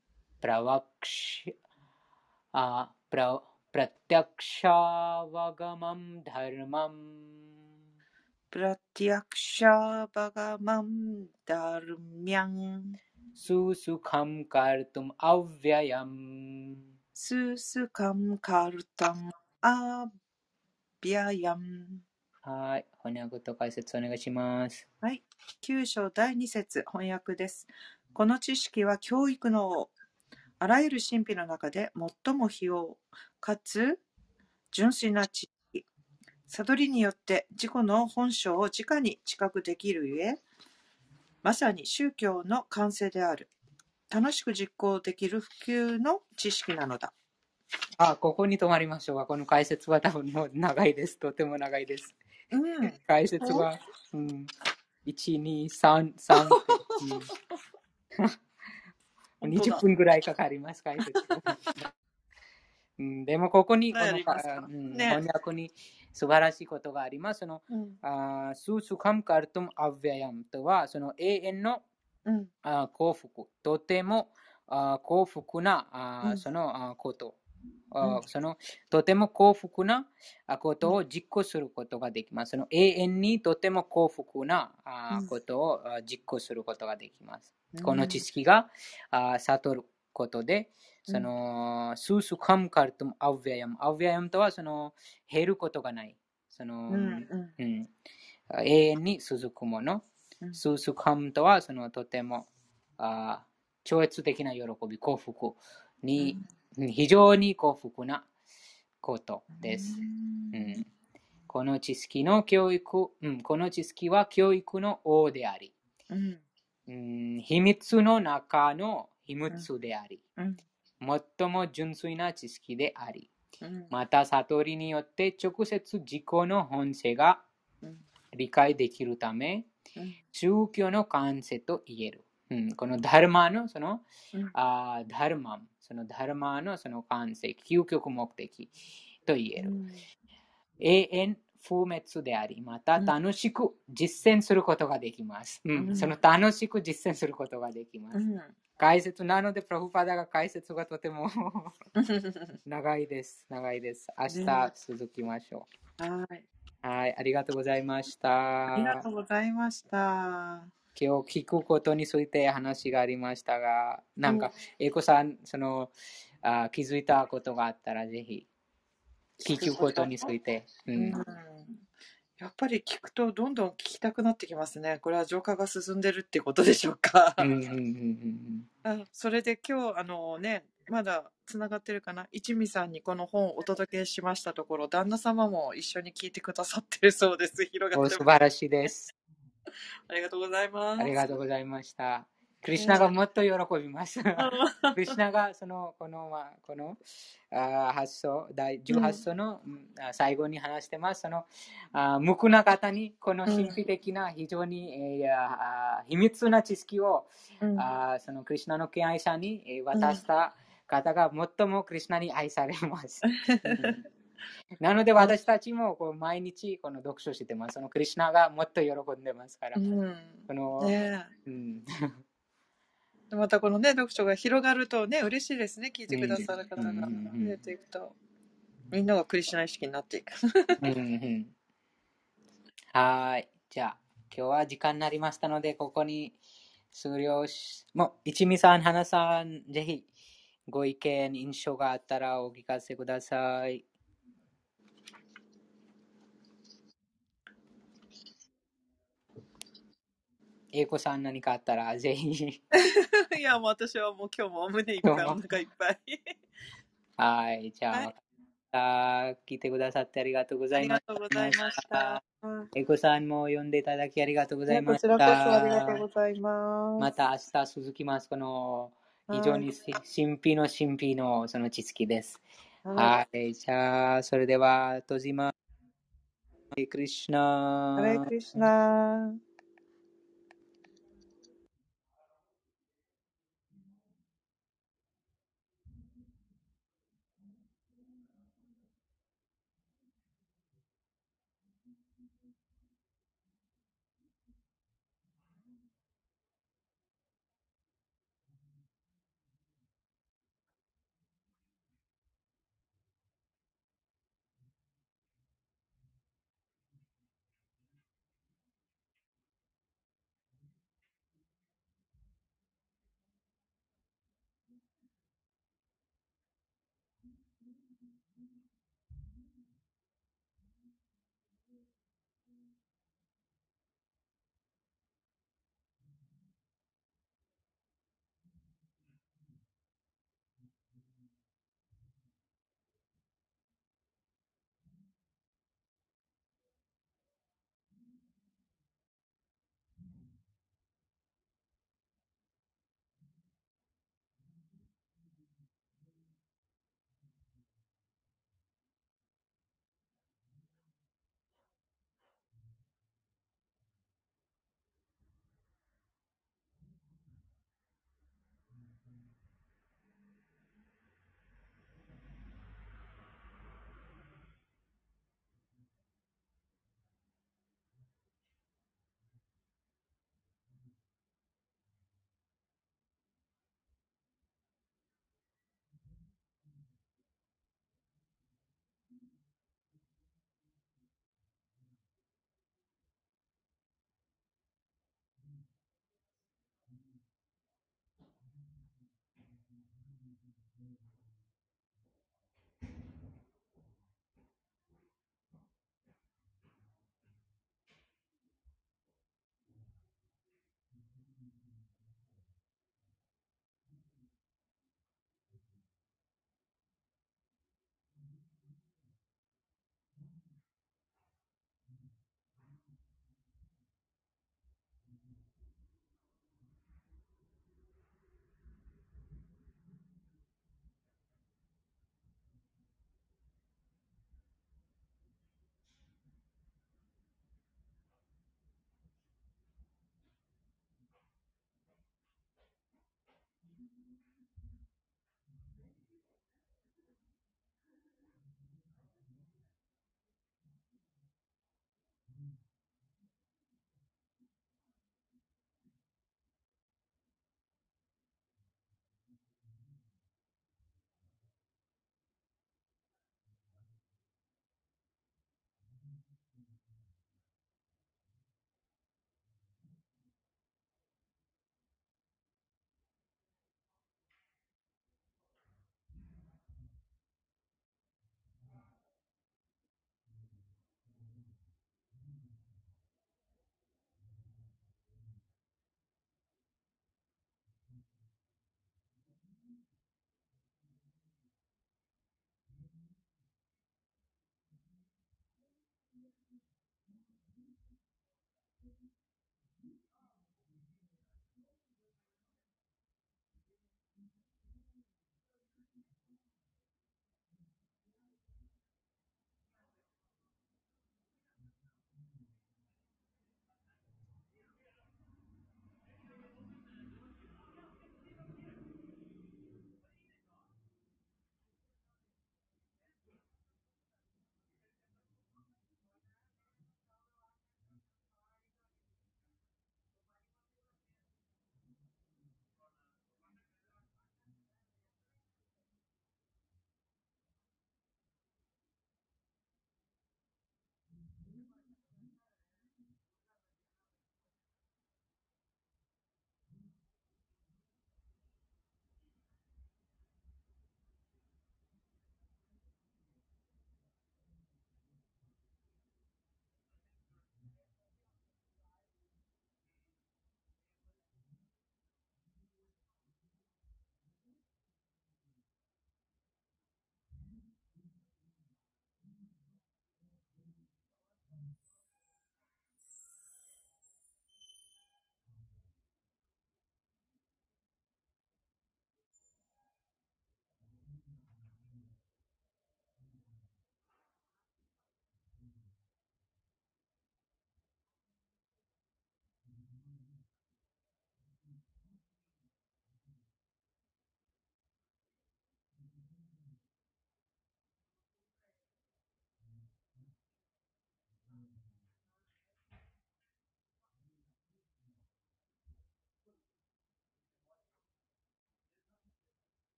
グヤム。ラジャビディアラジャグヤム。パビトラムイダムウッタマム。パビトラムイダムウッタマム。प्रवक्ष प्रत्यक्षावगमं धर्मम् プラティアクシャバガマンダルミャン सुसुखं कर्तुम् अव्ययम् ススカムカルタンアビアヤンはい。翻訳と解説お願いします。はい。九章第二節翻訳です。この知識は教育の王。 あらゆる神秘の中で最も費用かつ純粋な知識。悟りによって自己の本性を直に知覚できるゆえ、まさに宗教の完成である。楽しく実行できる普及の知識なのだ。あ、ここに止まりましょうか。この解説は多分もう長いです。とても長いです。うん。解説は、うん、1、2、3、3、うん、20分ぐらいかかります、解説。*laughs* うん、でも、ここに、このうんね翻訳に素晴らしいことがあります。その、うん。あスースカムカルトムアヴェヤムとは、その永遠のうん。あ幸福、とてもあ幸福なあ、うんそのあこと、あうんそのとても幸福なあことを実行することができます。その永遠にとても幸福なことをあ実行することができます。この知識があ悟ることで、その、スースカムカルトムアヴェヤム。アヴェヤムとはその減ることがない。その、うん。うん。うん、永遠に続くもの。うんスースカムとはそのとてもあ超越的な喜び、幸福に、非常に幸福なことです。うんこの知識の教育、うん、この知識は教育の王であり、うん。うん、秘密の中の秘密であり、うん。最も純粋な知識であり、うん。また悟りによって直接自己の本性がうん。理解できるため、うん。宗教の完成と言える。うん、このダルマのその、うんあーダルマン、そのダルマのその完成、究極目的と言える。永遠不滅であり、またうん楽しく実践することができます。うんうんその楽しく実践することができます。うん。解説なので、プロフパダが解説がとても *laughs* 長いです。長いです。明日ね続きましょはい。う。はい、ありがとうございました。ありがとうございました。今日聞くことについて話がありましたが、なんか、英子さん、そのあ気づいたことがあったら、ぜひ、聞くことについて。ううんん。やっぱり聞くとどんどん聞きたくなってきますね。これは浄化が進んでるってことでしょうか。うんうんうんうんあそれで今日あのねまだつながってるかな？一味さんにこの本をお届けしましたところ旦那様も一緒に聞いてくださってるそうです広がってます素晴らしいです。*laughs* ありがとうございますありがとうございました。クリシナがもっと喜びます。*laughs* クリシナがそのこのまあこのあ発想第18章の、最後に話してます。そのあ無垢な方にこの神秘的な非常に、えーあ秘密な知識を、うんあそのクリシナの敬愛者にえー渡した方が最もクリシナに愛されます。*laughs* う *laughs* んなので私たちもこう毎日この読書してます。そのクリシナがもっと喜んでますから。うん。この、ね。うん。え *laughs* またこのね読書が広がるとね嬉しいですね。聞いてくださる方が。増えていくと。みんながクリシナ意識になっていく。うん。うん。はーい。じゃあ、今日は時間になりましたので、ここに終了し、もう、一味さん、花さん、ぜひ、ご意見、印象があったらお聞かせください。英子さん何かあったら、ぜひ。*laughs* いやもう私はもう今日も胸いっぱいお腹いっぱいはい。じゃあ、はい聞いてくださってありがとうごありざいましがとうございましたた。うん英子さんも呼んでいただきありがとうございねました。こちらこそありがとうございますまた明日続きます。このはい非常にし神秘の神秘のその知識です。ははい。じゃあ、それでは、閉じます。クリシナい。ハレクリシナ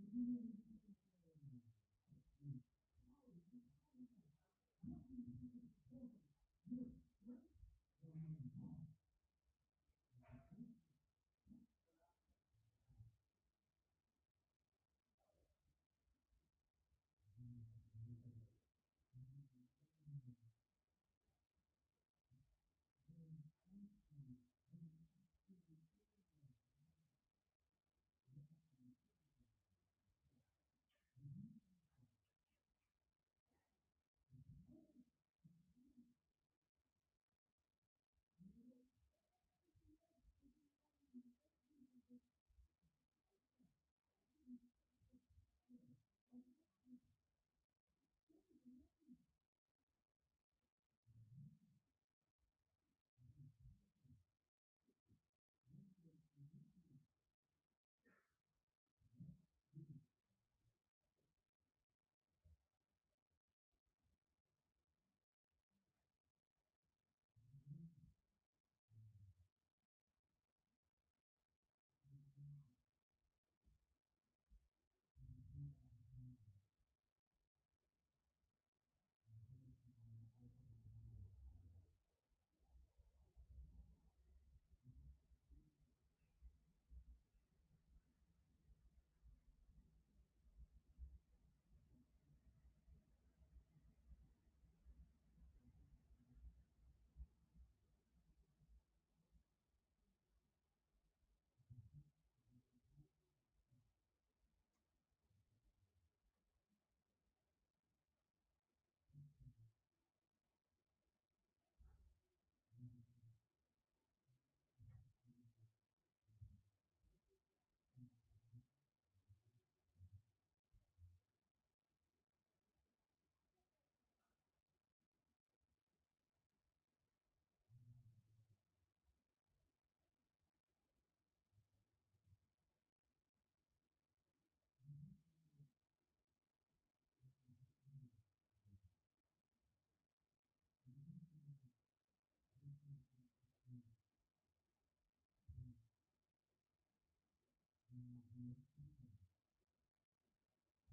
Mm-hmm.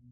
うん。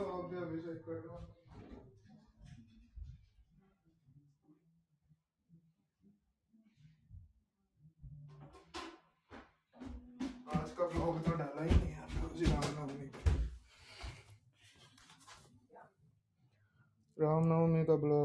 आज का ब्लॉग तो डाला ही नहीं रोजी रामनवमी रामनवमी का ब्लॉग।